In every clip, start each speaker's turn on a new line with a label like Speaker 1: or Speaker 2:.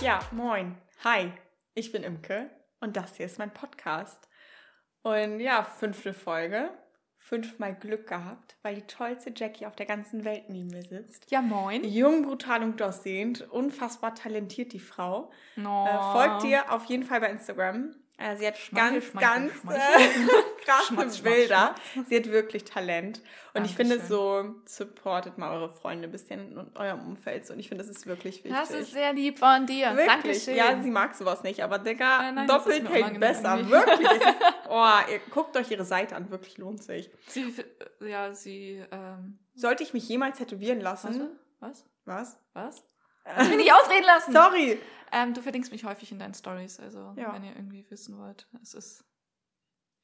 Speaker 1: Ja, moin. Hi, ich bin Imke und das hier ist mein Podcast. Und ja, fünfte Folge. Fünfmal Glück gehabt, weil die tollste Jackie auf der ganzen Welt neben mir sitzt.
Speaker 2: Ja, moin.
Speaker 1: Jung, brutal und gut aussehend, unfassbar talentiert die Frau.
Speaker 2: No.
Speaker 1: Äh, folgt ihr auf jeden Fall bei Instagram. Äh, sie hat
Speaker 2: Schmeichel,
Speaker 1: ganz,
Speaker 2: Schmeichel,
Speaker 1: ganz
Speaker 2: Schmeichel.
Speaker 1: äh, krasse
Speaker 2: Schmatz, schmatz,
Speaker 1: Bilder. Sie hat wirklich Talent. Und ich finde
Speaker 2: Dankeschön.
Speaker 1: so, supportet mal eure Freunde ein bisschen und eurem Umfeld. Und ich finde, das ist wirklich wichtig.
Speaker 2: Das ist sehr lieb von dir.
Speaker 1: Wirklich?
Speaker 2: Dankeschön.
Speaker 1: Ja, sie mag sowas nicht, aber Digga,
Speaker 2: Nein,
Speaker 1: doppelt hält besser.
Speaker 2: irgendwie.
Speaker 1: Wirklich. Ist, oh, ihr guckt euch ihre Seite an, wirklich lohnt sich.
Speaker 2: sie, ja, sie, ähm,
Speaker 1: Sollte ich mich jemals tätowieren lassen?
Speaker 2: warte, was?
Speaker 1: Was?
Speaker 2: Was? Ich will nicht ausreden lassen.
Speaker 1: Sorry.
Speaker 2: Ähm, du verlinkst mich häufig in deinen Stories, also
Speaker 1: Ja.
Speaker 2: wenn ihr irgendwie wissen wollt. Es ist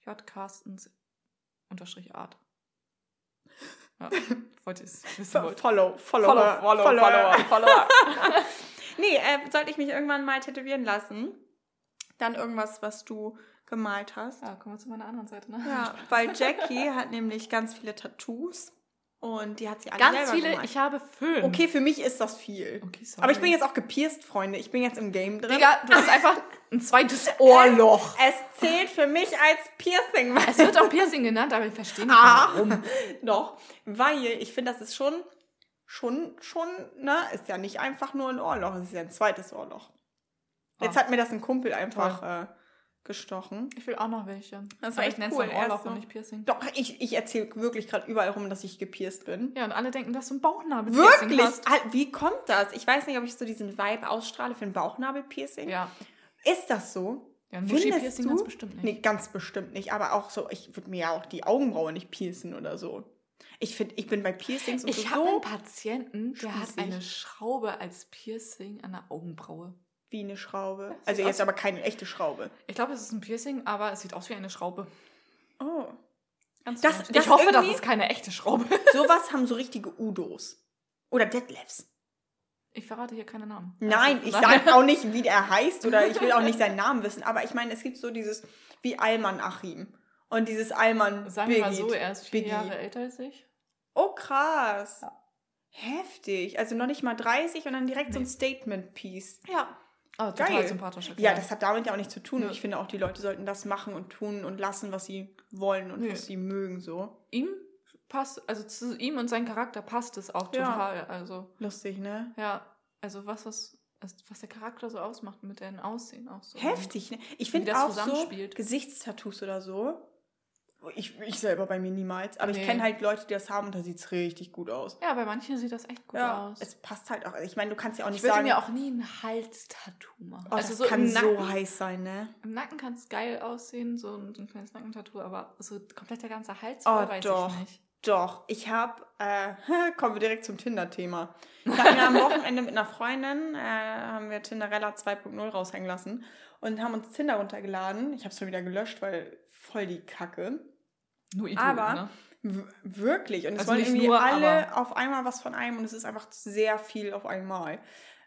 Speaker 2: J. Carstens unterstrich Art. Ja, wollt ihr es wissen wollt.
Speaker 1: Follow, follow,
Speaker 2: Follow, follow, follower, follower.
Speaker 1: Nee, äh, sollte ich mich irgendwann mal tätowieren lassen? Dann irgendwas, was du gemalt hast.
Speaker 2: Ja, kommen wir zu meiner anderen Seite, ne?
Speaker 1: Ja, weil Jackie hat nämlich ganz viele Tattoos und die hat sie alle
Speaker 2: Ganz viele,
Speaker 1: gemalt.
Speaker 2: ich habe fünf.
Speaker 1: Okay, für mich ist das viel.
Speaker 2: Okay, sorry.
Speaker 1: Aber ich bin jetzt auch gepierst, Freunde. Ich bin jetzt im Game drin.
Speaker 2: Digga, du hast einfach ein zweites Ohrloch.
Speaker 1: Es zählt für mich als Piercing.
Speaker 2: Es wird auch Piercing genannt, aber ich verstehe nicht
Speaker 1: Ah,
Speaker 2: warum.
Speaker 1: Doch, weil ich finde, das ist schon, schon, schon, ne, ist ja nicht einfach nur ein Ohrloch, es ist ja ein zweites Ohrloch. Jetzt
Speaker 2: Ah.
Speaker 1: hat mir das ein Kumpel einfach äh, gestochen.
Speaker 2: Ich will auch noch welche.
Speaker 1: Das war echt
Speaker 2: ich
Speaker 1: cool. Er so-
Speaker 2: und nicht Piercing.
Speaker 1: Doch, ich, ich erzähle wirklich gerade überall rum, dass ich gepierst bin.
Speaker 2: Ja, und alle denken, dass du ein Bauchnabel
Speaker 1: Wirklich?
Speaker 2: hast.
Speaker 1: Al- Wie kommt das? Ich weiß nicht, ob ich so diesen Vibe ausstrahle für ein Bauchnabelpiercing.
Speaker 2: Ja.
Speaker 1: Ist das so?
Speaker 2: Ja, ein
Speaker 1: Findest du?
Speaker 2: ganz bestimmt nicht.
Speaker 1: Nee, ganz bestimmt nicht. Aber auch so, ich würde mir ja auch die Augenbraue nicht piercen oder so. Ich finde, ich bin bei Piercings und
Speaker 2: Ich
Speaker 1: so,
Speaker 2: habe
Speaker 1: so
Speaker 2: einen Patienten, der hat eine Schraube als Piercing an der Augenbraue.
Speaker 1: Wie eine Schraube.
Speaker 2: sieht
Speaker 1: Also jetzt aber keine echte Schraube.
Speaker 2: Ich glaube, es ist ein Piercing, aber es sieht aus wie eine Schraube.
Speaker 1: Oh.
Speaker 2: Ganz
Speaker 1: Das- das
Speaker 2: ich hoffe, das ist keine echte Schraube.
Speaker 1: Sowas haben so richtige Udos. Oder Detlefs.
Speaker 2: Ich verrate hier keine Namen.
Speaker 1: Nein,
Speaker 2: Also,
Speaker 1: ich sage auch nicht, wie der heißt oder ich will auch nicht seinen Namen wissen. Aber ich meine, es gibt so dieses wie Alman Achim. Und dieses Alman
Speaker 2: Sagen wir mal so, er ist vier
Speaker 1: Biggie.
Speaker 2: Jahre älter als ich.
Speaker 1: Oh, krass.
Speaker 2: Ja.
Speaker 1: Heftig. Also noch nicht mal 30 und dann direkt so ein
Speaker 2: Nee.
Speaker 1: Statement-Piece.
Speaker 2: Ja. Oh, total
Speaker 1: Geil.
Speaker 2: sympathischer Kerl.
Speaker 1: Ja, das hat damit ja auch nichts zu tun.
Speaker 2: Nö.
Speaker 1: Ich finde auch, die Leute sollten das machen und tun und lassen, was sie wollen und
Speaker 2: Nö.
Speaker 1: was sie mögen. So.
Speaker 2: ihm passt, also zu ihm und seinem Charakter passt es auch
Speaker 1: Ja.
Speaker 2: total. Also,
Speaker 1: Lustig, ne?
Speaker 2: ja, also was das, was der Charakter so ausmacht mit deren Aussehen auch so.
Speaker 1: Heftig, ne? Ich finde
Speaker 2: das
Speaker 1: auch so. Gesichtstattoos oder so. Ich, ich selber bei mir niemals. Aber ich
Speaker 2: Nee.
Speaker 1: kenne halt Leute, die das haben und da sieht es richtig gut aus.
Speaker 2: Ja, bei manchen sieht das echt gut
Speaker 1: Ja,
Speaker 2: aus.
Speaker 1: es passt halt auch. Ich meine, du kannst ja auch nicht
Speaker 2: ich würde
Speaker 1: sagen,
Speaker 2: mir auch nie ein Halstattoo machen.
Speaker 1: oh,
Speaker 2: also
Speaker 1: das
Speaker 2: so
Speaker 1: kann so heiß sein, ne?
Speaker 2: Im Nacken kann es geil aussehen, so ein, so ein kleines Nackentattoo, aber so komplett der ganze Hals
Speaker 1: Oh,
Speaker 2: weiß
Speaker 1: doch.
Speaker 2: ich nicht.
Speaker 1: Doch, ich habe, äh, kommen wir direkt zum Tinder-Thema. Ich habe mir am Wochenende mit einer Freundin, äh, haben wir Tinderella 2.0 raushängen lassen und haben uns Tinder runtergeladen. Ich habe es schon wieder gelöscht, weil voll die Kacke.
Speaker 2: Nur Idioten,
Speaker 1: Aber-
Speaker 2: ne?
Speaker 1: Wirklich. Und es
Speaker 2: Also
Speaker 1: wollen irgendwie
Speaker 2: nur,
Speaker 1: alle auf einmal was von einem und es ist einfach sehr viel auf einmal.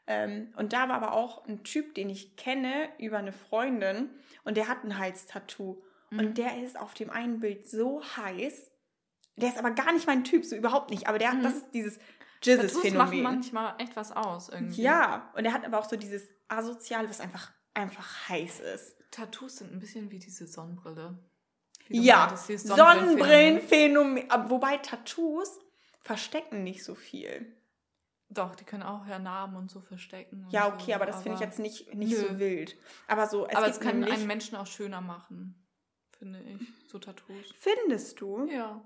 Speaker 1: Ähm, und da war aber auch ein Typ, den ich kenne über eine Freundin und der hat ein Halstattoo.
Speaker 2: Mhm.
Speaker 1: Und der ist auf dem einen Bild so heiß. Der ist aber gar nicht mein Typ, so überhaupt nicht. Aber der hat,
Speaker 2: Mhm.
Speaker 1: das ist dieses
Speaker 2: Tattoos machen
Speaker 1: Jizzes-Phänomen.
Speaker 2: manchmal echt was aus irgendwie.
Speaker 1: Ja, und er hat aber auch so dieses Asozial, was einfach, einfach heiß ist.
Speaker 2: Tattoos sind ein bisschen wie diese Sonnenbrille. Wie
Speaker 1: Ja,
Speaker 2: Sonnenbrillenphänomen.
Speaker 1: Aber Wobei Tattoos verstecken nicht so viel.
Speaker 2: Doch, die können auch ja Namen und so verstecken.
Speaker 1: Ja,
Speaker 2: so,
Speaker 1: okay, aber das finde ich jetzt nicht, nicht
Speaker 2: Nö.
Speaker 1: so wild. Aber so, es
Speaker 2: aber es kann einen Menschen auch schöner machen, finde ich. So Tattoos.
Speaker 1: Findest du?
Speaker 2: Ja.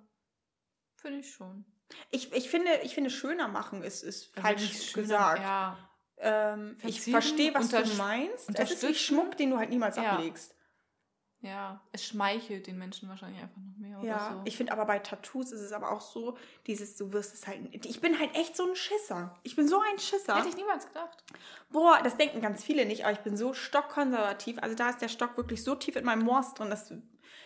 Speaker 2: Finde ich schon.
Speaker 1: Ich, ich, finde, ich finde, schöner machen ist, ist
Speaker 2: Also
Speaker 1: falsch
Speaker 2: schöner-
Speaker 1: gesagt.
Speaker 2: Ja.
Speaker 1: Ähm, ich verstehe, was du meinst. Es ist wie. Schmuck, den du halt niemals
Speaker 2: Ja.
Speaker 1: ablegst.
Speaker 2: Ja. Es schmeichelt den Menschen wahrscheinlich einfach noch mehr
Speaker 1: Ja,
Speaker 2: oder so.
Speaker 1: ich finde aber bei Tattoos ist es aber auch so, dieses, du wirst es halt. Ich bin halt echt so ein Schisser. Ich bin so ein Schisser.
Speaker 2: Hätte ich niemals gedacht.
Speaker 1: Boah, das denken ganz viele nicht, aber ich bin so stockkonservativ. Also da ist der Stock wirklich so tief in meinem Morst drin, dass.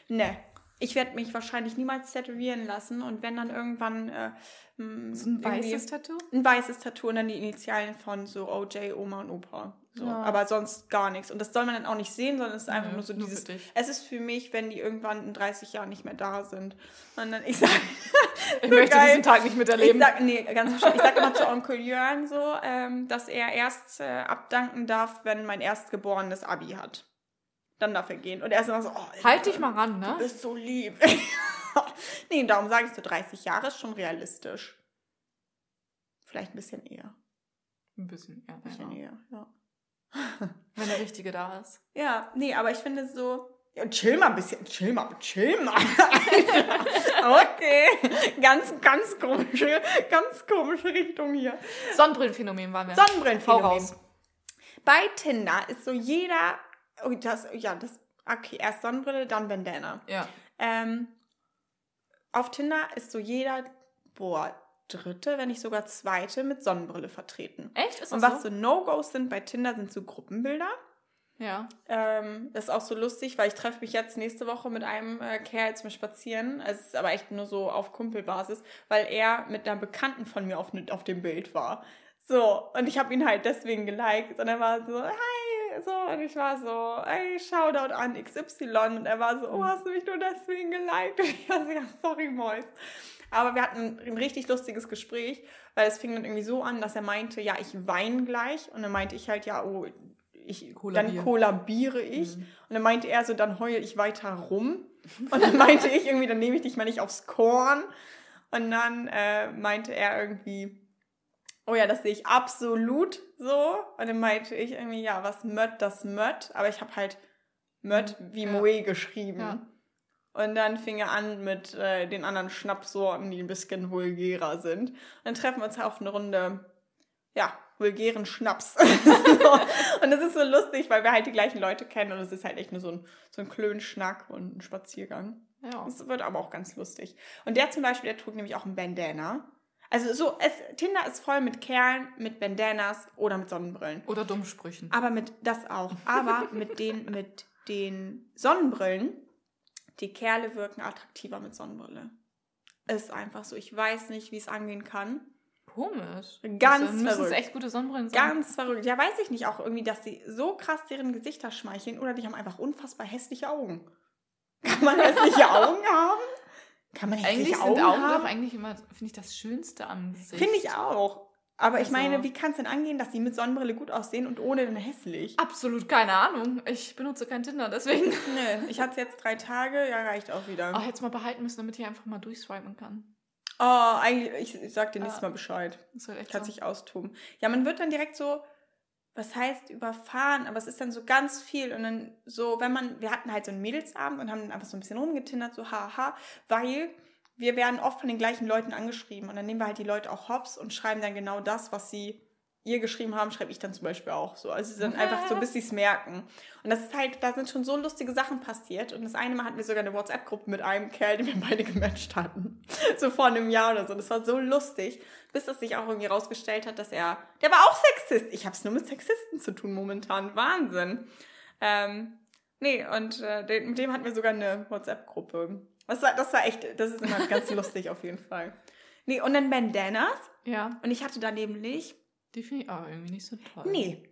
Speaker 1: Ne. Ich werde mich wahrscheinlich niemals tätowieren lassen und wenn dann irgendwann äh, m,
Speaker 2: So ein weißes Tattoo?
Speaker 1: ein weißes Tattoo und dann die Initialen von so OJ, Oma und Opa. So.
Speaker 2: Ja.
Speaker 1: Aber sonst gar nichts. Und das soll man dann auch nicht sehen, sondern es ist einfach
Speaker 2: Nö,
Speaker 1: nur so
Speaker 2: nur
Speaker 1: dieses. Es ist für mich, wenn die irgendwann in 30 Jahren nicht mehr da sind. Und dann, ich sag,
Speaker 2: Ich
Speaker 1: So
Speaker 2: möchte
Speaker 1: geil.
Speaker 2: diesen Tag nicht
Speaker 1: ich
Speaker 2: miterleben.
Speaker 1: sag, nee, ganz bestimmt. Ich sag immer zu Onkel Jörn so, ähm, dass er erst äh, abdanken darf, wenn mein erstgeborenes Abi hat. Dann darf er gehen. Und er ist immer so, oh,
Speaker 2: halt dich mal ran, ne?
Speaker 1: Du bist so lieb. nee, darum sage ich so, 30 Jahre ist schon realistisch. Vielleicht ein bisschen eher.
Speaker 2: Ein bisschen, ja.
Speaker 1: Ein bisschen eher, ja.
Speaker 2: Wenn der Richtige da ist.
Speaker 1: Ja, nee, aber ich finde so. Ja, chill mal ein bisschen, chill mal, chill mal. okay. Ganz, ganz komische, ganz komische Richtung hier.
Speaker 2: Sonnenbrillenphänomen waren wir.
Speaker 1: Sonnenbrillenphänomen. Bei Tinder ist so jeder. Oh, das, ja, das. Okay, erst Sonnenbrille, dann Bandana.
Speaker 2: Ja.
Speaker 1: Ähm, auf Tinder ist so jeder, boah, dritte, wenn nicht sogar zweite mit Sonnenbrille vertreten.
Speaker 2: Echt? Ist das
Speaker 1: Und was
Speaker 2: so?
Speaker 1: so No-Gos sind bei Tinder, sind so Gruppenbilder.
Speaker 2: Ja.
Speaker 1: Ähm, das ist auch so lustig, weil ich treffe mich jetzt nächste Woche mit einem äh, Kerl zum Spazieren. Es ist aber echt nur so auf Kumpelbasis, weil er mit einer Bekannten von mir auf, auf dem Bild war. So, und ich habe ihn halt deswegen geliked. Und er war so, hi, so, und ich war so, ey, Shoutout an XY. Und er war so, oh, hast du mich nur deswegen geliked? Und ich war so, ja, sorry, Mois. Aber wir hatten ein richtig lustiges Gespräch, weil es fing dann irgendwie so an, dass er meinte, ja, ich weine gleich. Und dann meinte ich halt, ja, oh, ich,
Speaker 2: Kollabieren.
Speaker 1: dann kollabiere ich.
Speaker 2: Mhm.
Speaker 1: Und dann meinte er so, dann heule ich weiter rum. Und dann meinte ich irgendwie, dann nehme ich dich mal nicht aufs Korn. Und dann äh, meinte er irgendwie, oh ja, das sehe ich absolut so. Und dann meinte ich irgendwie, ja, was Mött, das Mött. Aber ich habe halt Mött wie
Speaker 2: Ja.
Speaker 1: Moe geschrieben.
Speaker 2: Ja.
Speaker 1: Und dann fing er an mit äh, den anderen Schnapssorten, die ein bisschen vulgärer sind. Und dann treffen wir uns auf eine Runde, ja, vulgären Schnaps. und das ist so lustig, weil wir halt die gleichen Leute kennen und es ist halt echt nur so ein, so ein Klönschnack und ein Spaziergang.
Speaker 2: Ja.
Speaker 1: Das wird aber auch ganz lustig. Und der zum Beispiel, der trug nämlich auch ein Bandana. Also so, es, Tinder ist voll mit Kerlen, mit Bandanas oder mit Sonnenbrillen.
Speaker 2: Oder Dummsprüchen.
Speaker 1: Aber mit das auch. Aber mit den, mit den Sonnenbrillen, die Kerle wirken attraktiver mit Sonnenbrille. Ist einfach so. Ich weiß nicht, wie es angehen kann.
Speaker 2: Komisch.
Speaker 1: Ganz
Speaker 2: es
Speaker 1: verrückt.
Speaker 2: echt gute Sonnenbrillen sein.
Speaker 1: Ganz verrückt. Ja, weiß ich nicht. Auch irgendwie, dass sie so krass deren Gesichter schmeicheln oder die haben einfach unfassbar hässliche Augen. Kann man hässliche Augen haben? Kann man hässliche
Speaker 2: Eigentlich sind
Speaker 1: Augen,
Speaker 2: Augen doch eigentlich immer, finde ich, das Schönste am Gesicht.
Speaker 1: Finde ich auch. Aber ich
Speaker 2: Also-
Speaker 1: meine, wie kann es denn angehen, dass die mit Sonnenbrille gut aussehen und ohne dann hässlich?
Speaker 2: Absolut keine Ahnung. Ich benutze kein Tinder, deswegen.
Speaker 1: Nee, ich hatte es jetzt drei Tage, ja, reicht auch wieder.
Speaker 2: Ach, jetzt mal behalten müssen, damit ich einfach mal durchswipen kann.
Speaker 1: Oh, eigentlich, ich, ich sag dir nächstes
Speaker 2: Ah.
Speaker 1: Mal Bescheid.
Speaker 2: Das halt echt
Speaker 1: Kann
Speaker 2: so.
Speaker 1: sich austoben. Ja, man wird dann direkt so, was heißt überfahren, aber es ist dann so ganz viel. Und dann so, wenn man, wir hatten halt so einen Mädelsabend und haben dann einfach so ein bisschen rumgetindert, so haha, weil wir werden oft von den gleichen Leuten angeschrieben. Und dann nehmen wir halt die Leute auch hops und schreiben dann genau das, was sie ihr geschrieben haben, schreibe ich dann zum Beispiel auch so. Also sie sind einfach so, bis sie es merken. Und das ist halt, da sind schon so lustige Sachen passiert. Und das eine Mal hatten wir sogar eine WhatsApp-Gruppe mit einem Kerl, den wir beide gematcht hatten. So vor einem Jahr oder so. Das war so lustig, bis das sich auch irgendwie rausgestellt hat, dass er, der war auch Sexist. Ich habe es nur mit Sexisten zu tun momentan. Wahnsinn. Ähm, nee, und äh, mit dem hatten wir sogar eine WhatsApp-Gruppe. Das war, das war echt, das ist immer ganz lustig auf jeden Fall. Nee, und dann Bandanas.
Speaker 2: Ja,
Speaker 1: Und ich hatte da nämlich
Speaker 2: die finde ich auch irgendwie nicht so toll.
Speaker 1: Nee.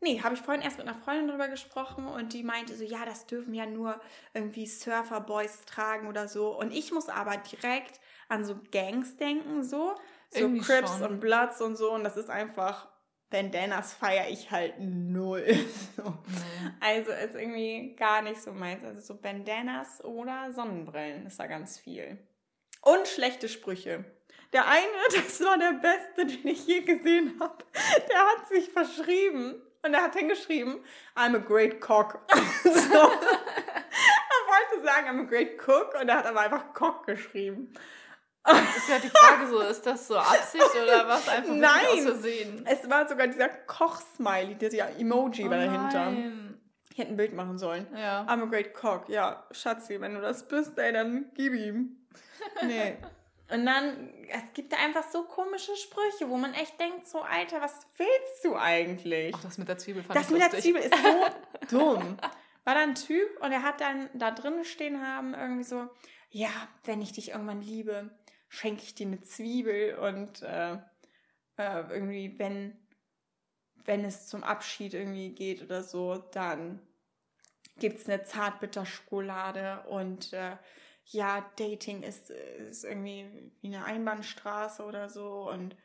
Speaker 1: Nee, habe ich vorhin erst mit einer Freundin drüber gesprochen und die meinte so, ja, das dürfen ja nur irgendwie Surferboys tragen oder so. Und ich muss aber direkt an so Gangs denken, so. So
Speaker 2: Irgendwie
Speaker 1: Crips
Speaker 2: schon.
Speaker 1: und Bloods und so. Und das ist einfach, Bandanas feiere ich halt null. so.
Speaker 2: Nee.
Speaker 1: Also ist irgendwie gar nicht so meins. Also so Bandanas oder Sonnenbrillen ist da ganz viel. Und schlechte Sprüche. Der eine, das war der beste, den ich je gesehen habe. Der hat sich verschrieben und er hat hingeschrieben, I'm a great cock. so. Er wollte sagen, I'm a great cook und er hat aber einfach Cock geschrieben.
Speaker 2: Das ist ja die Frage so, ist das so Absicht oder was einfach
Speaker 1: Nein.
Speaker 2: aus Versehen?
Speaker 1: Es war sogar dieser Koch-Smiley, dieser Emoji war
Speaker 2: Oh
Speaker 1: dahinter.
Speaker 2: nein.
Speaker 1: Ich hätte ein Bild machen sollen.
Speaker 2: Ja.
Speaker 1: I'm a great cock. Ja, Schatzi, wenn du das bist, ey, dann gib ihm. Nee. Und dann, es gibt da einfach so komische Sprüche, wo man echt denkt, so, Alter, was willst du eigentlich?
Speaker 2: Auch das mit der Zwiebel fand
Speaker 1: Das
Speaker 2: ich
Speaker 1: mit der
Speaker 2: lustig.
Speaker 1: Zwiebel ist so dumm. war da ein Typ und er hat dann da drin stehen haben, irgendwie so, ja, wenn ich dich irgendwann liebe, schenke ich dir eine Zwiebel und äh, äh, irgendwie, wenn, wenn es zum Abschied irgendwie geht oder so, dann gibt es eine Zartbitterschokolade und äh, ja, Dating ist, ist irgendwie wie eine Einbahnstraße oder so und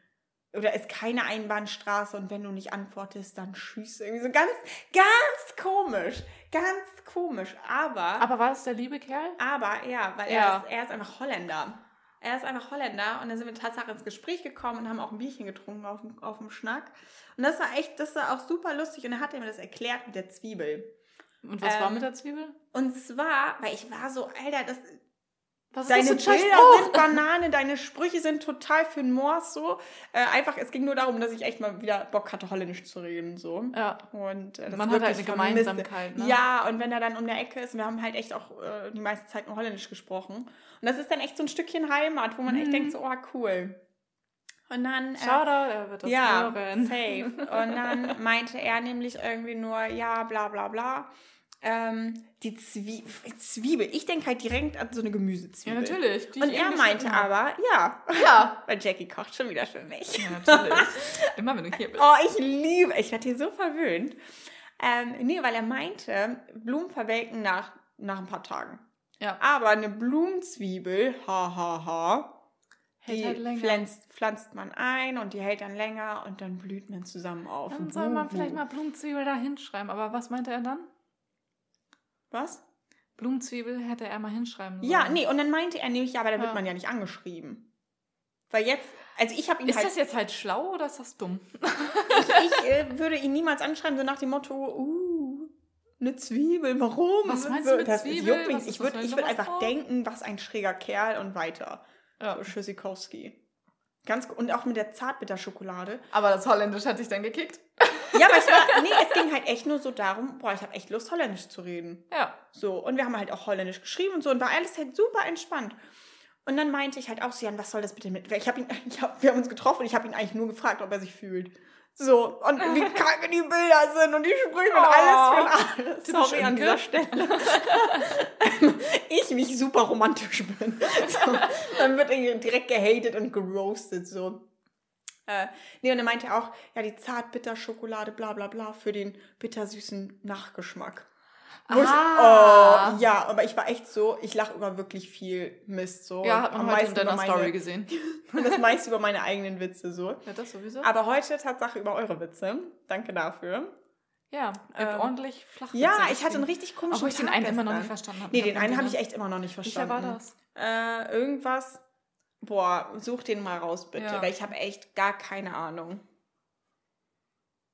Speaker 1: oder ist keine Einbahnstraße und wenn du nicht antwortest, dann tschüss. Irgendwie so ganz, ganz komisch. Ganz komisch. Aber.
Speaker 2: Aber war das der liebe Kerl?
Speaker 1: Aber, ja, weil
Speaker 2: Ja.
Speaker 1: Er, ist, er ist einfach Holländer. Er ist einfach Holländer und dann sind wir tatsächlich ins Gespräch gekommen und haben auch ein Bierchen getrunken auf dem, auf dem Schnack. Und das war echt, das war auch super lustig und er hat mir das erklärt mit der Zwiebel.
Speaker 2: Und was war
Speaker 1: Ähm,
Speaker 2: mit der Zwiebel?
Speaker 1: Und zwar, weil ich war so, Alter, das,
Speaker 2: Was
Speaker 1: Deine Bilder
Speaker 2: Spruch?
Speaker 1: sind Banane, deine Sprüche sind total für den Morse so. Äh, einfach, es ging nur darum, dass ich echt mal wieder Bock hatte, Holländisch zu reden. So.
Speaker 2: Ja.
Speaker 1: Und äh, das
Speaker 2: Man hat halt eine. Gemeinsamkeit, ne?
Speaker 1: Ja, und wenn er dann um der Ecke ist, wir haben halt echt auch äh, die meiste Zeit nur Holländisch gesprochen. Und das ist dann echt so ein Stückchen Heimat, wo man echt
Speaker 2: Mhm.
Speaker 1: denkt, so, oh, cool. Und dann. Äh,
Speaker 2: Shoutout, er wird das
Speaker 1: ja,
Speaker 2: hören.
Speaker 1: safe. Und dann meinte er nämlich irgendwie nur, ja, bla bla bla. Ähm, die Zwie Zwiebel. Ich denke halt direkt an so eine
Speaker 2: Ja,
Speaker 1: Gemüsezwiebel.
Speaker 2: natürlich. die
Speaker 1: Und er meinte
Speaker 2: immer.
Speaker 1: aber, ja,
Speaker 2: Ja.
Speaker 1: weil Jackie kocht schon wieder für mich.
Speaker 2: Ja, natürlich. Immer wenn du hier bist.
Speaker 1: Oh, ich liebe, ich werde hier so verwöhnt. Ähm, nee, weil er meinte, Blumen verwelken nach, nach ein paar Tagen.
Speaker 2: Ja.
Speaker 1: Aber eine Blumenzwiebel, ha, ha, ha,
Speaker 2: Hält
Speaker 1: die
Speaker 2: halt
Speaker 1: pflanzt, pflanzt man ein und die hält dann länger und dann blüht man zusammen auf.
Speaker 2: Dann soll man vielleicht mal Blumenzwiebel da hinschreiben. Aber was meinte er dann?
Speaker 1: Was?
Speaker 2: Blumenzwiebel hätte er mal hinschreiben sollen.
Speaker 1: Ja, nee, und dann meinte er nämlich, ja, aber da wird
Speaker 2: Ja.
Speaker 1: man ja nicht angeschrieben. Weil jetzt, also ich habe ihn
Speaker 2: Ist
Speaker 1: halt
Speaker 2: das jetzt halt schlau oder ist das dumm?
Speaker 1: ich äh, würde ihn niemals anschreiben, so nach dem Motto, uh, eine Zwiebel, warum?
Speaker 2: Was meinst du mit
Speaker 1: das
Speaker 2: Zwiebel?
Speaker 1: juckt mich.
Speaker 2: Ist
Speaker 1: Ich würde ich würd einfach
Speaker 2: Sommerspruch?
Speaker 1: denken, was ein schräger Kerl und weiter.
Speaker 2: Ja.
Speaker 1: So, Tschüssikowski. Ganz und auch mit der Zartbitterschokolade.
Speaker 2: Aber das Holländisch hat dich dann gekickt.
Speaker 1: Ja, aber ich war, nee, es ging halt echt nur so darum, boah, ich habe echt Lust, Holländisch zu reden.
Speaker 2: Ja.
Speaker 1: So, und wir haben halt auch Holländisch geschrieben und so und war alles halt super entspannt. Und dann meinte ich halt auch so, Jan, was soll das bitte mit? Ich habe ihn, ich hab, wir haben uns getroffen und ich habe ihn eigentlich nur gefragt, ob er sich fühlt. So, und wie kacke die Bilder sind und die Sprüche und
Speaker 2: Oh,
Speaker 1: alles für alles. Sorry an dieser Stelle. ich mich super romantisch bin. So, dann wird irgendwie direkt gehatet und geroastet, so. Äh, nee, und er meinte auch, ja, die Zartbitterschokolade, bla bla bla, für den bittersüßen Nachgeschmack.
Speaker 2: Ah.
Speaker 1: oh, ja, aber ich war echt so, ich lache über wirklich viel Mist so.
Speaker 2: Ja, hat man heute in deiner
Speaker 1: meine,
Speaker 2: Story gesehen.
Speaker 1: Und das meiste über meine eigenen Witze so.
Speaker 2: Ja, das sowieso.
Speaker 1: Aber heute Tatsache über eure Witze. Danke dafür.
Speaker 2: ja,
Speaker 1: Ähm,
Speaker 2: ordentlich flach
Speaker 1: Ja, ich hatte einen richtig komischen
Speaker 2: Obwohl ich den einen immer noch
Speaker 1: gestern.
Speaker 2: nicht verstanden habe.
Speaker 1: Nee, den einen habe ich echt immer noch nicht
Speaker 2: Welcher
Speaker 1: verstanden.
Speaker 2: war das?
Speaker 1: Äh, irgendwas. Boah, such den mal raus, bitte.
Speaker 2: Ja.
Speaker 1: Weil ich habe echt gar keine Ahnung.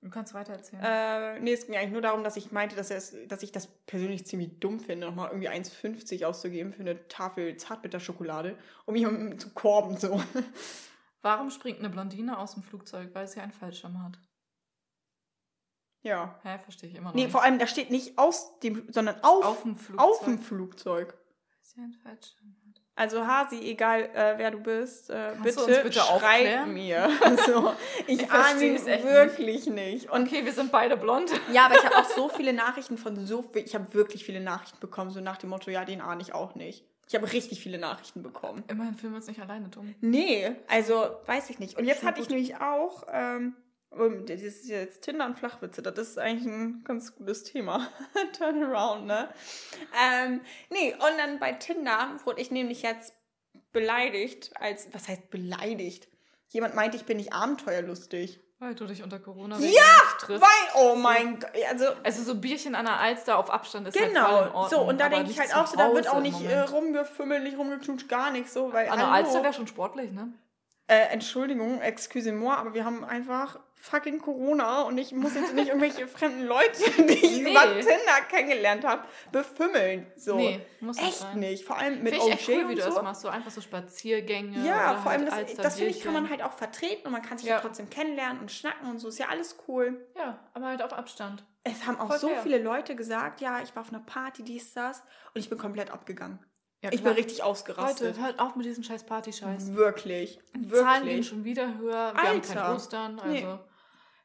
Speaker 2: Du kannst weiter erzählen.
Speaker 1: Äh, nee, es ging eigentlich nur darum, dass ich meinte, dass, es, dass ich das persönlich ziemlich dumm finde, nochmal irgendwie 1,50 auszugeben für eine Tafel Zartbitterschokolade, um jemanden zu korben, so.
Speaker 2: Warum springt eine Blondine aus dem Flugzeug? Weil sie einen Fallschirm hat.
Speaker 1: Ja.
Speaker 2: Hä, verstehe ich immer noch
Speaker 1: Nee,
Speaker 2: nicht.
Speaker 1: vor allem, da steht nicht aus dem, sondern auf,
Speaker 2: auf dem Flugzeug.
Speaker 1: auf dem Flugzeug.
Speaker 2: Sie einen Fallschirm.
Speaker 1: Also Hasi, egal äh, wer du bist, äh, bitte,
Speaker 2: bitte
Speaker 1: schreib mir. so, ich
Speaker 2: Ich
Speaker 1: ahne es wirklich nicht. Und
Speaker 2: Okay, wir sind beide blond.
Speaker 1: ja, aber ich habe auch so viele Nachrichten von so viel, ich habe wirklich viele Nachrichten bekommen, so nach dem Motto, ja, den ahne ich auch nicht. Ich habe richtig viele Nachrichten bekommen.
Speaker 2: Immerhin fühlen wir uns nicht alleine dumm.
Speaker 1: Nee, also weiß ich nicht. Und jetzt hatte ich nämlich auch, ähm, das ist jetzt Tinder und Flachwitze, das ist eigentlich ein ganz gutes Thema. Turnaround, ne? Ähm, nee, und dann bei Tinder wurde ich nämlich jetzt beleidigt, als, was heißt beleidigt? Jemand meinte, ich bin nicht abenteuerlustig.
Speaker 2: Weil du dich unter Corona
Speaker 1: Ja,
Speaker 2: nicht triffst.
Speaker 1: Weil, oh mein Gott, also
Speaker 2: Also so Bierchen an der Alster auf Abstand ist halt voll in
Speaker 1: Genau,
Speaker 2: Ordnung.
Speaker 1: so, und da denke ich halt auch so, da wird auch nicht äh, rumgefümmelt, nicht rumgeknutscht, gar nicht so, weil
Speaker 2: An der Alster wäre schon sportlich, ne?
Speaker 1: Äh, Entschuldigung, excusez-moi, aber wir haben einfach fucking Corona und ich muss jetzt nicht irgendwelche fremden Leute, die ich
Speaker 2: Nee.
Speaker 1: über Tinder kennengelernt habe, befümmeln. So.
Speaker 2: Nee, muss nicht
Speaker 1: Echt
Speaker 2: sein.
Speaker 1: nicht, vor allem mit OJ
Speaker 2: echt cool, wie
Speaker 1: und
Speaker 2: du
Speaker 1: so.
Speaker 2: das machst. So einfach so Spaziergänge.
Speaker 1: Ja, vor allem,
Speaker 2: halt
Speaker 1: das, das finde ich, kann man halt auch vertreten und man kann sich
Speaker 2: Ja.
Speaker 1: ja. trotzdem kennenlernen und schnacken und so, ist ja alles cool.
Speaker 2: Ja, aber halt auf Abstand.
Speaker 1: Es haben auch
Speaker 2: Voll
Speaker 1: so
Speaker 2: fair.
Speaker 1: viele Leute gesagt, ja, ich war auf einer Party, dies, das und ich bin komplett abgegangen.
Speaker 2: Ja,
Speaker 1: ich bin richtig ausgerastet.
Speaker 2: Leute, hört auf mit diesem scheiß Party-Scheiß.
Speaker 1: Wirklich.
Speaker 2: Die Zahlen gehen
Speaker 1: Wirklich.
Speaker 2: schon wieder höher. Wir haben kein
Speaker 1: Alter.
Speaker 2: Ostern.
Speaker 1: Nee.
Speaker 2: Also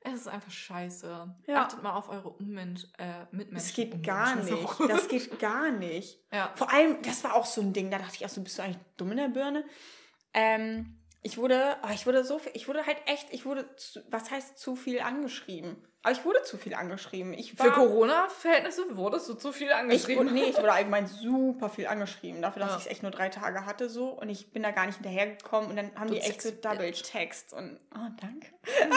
Speaker 2: Es ist einfach scheiße.
Speaker 1: Ja.
Speaker 2: Achtet mal auf eure Ummensch, äh, Mitmenschen.
Speaker 1: Das geht gar nicht. Das geht gar nicht.
Speaker 2: ja.
Speaker 1: Vor allem, das war auch so ein Ding, da dachte ich auch so, bist du eigentlich dumm in der Birne? Ähm, ich wurde, oh, ich wurde so viel, ich wurde halt echt, ich wurde, zu, was heißt zu viel angeschrieben? Aber ich wurde zu viel angeschrieben. Ich war,
Speaker 2: Für Corona-Verhältnisse wurdest du zu viel
Speaker 1: ich
Speaker 2: angeschrieben.
Speaker 1: wurde, nee, ich wurde allgemein super viel angeschrieben, dafür, dass
Speaker 2: Ja.
Speaker 1: ich es echt nur drei Tage hatte so und ich bin da gar nicht hinterhergekommen und dann haben
Speaker 2: Du
Speaker 1: die echt so Double. Text und oh, danke.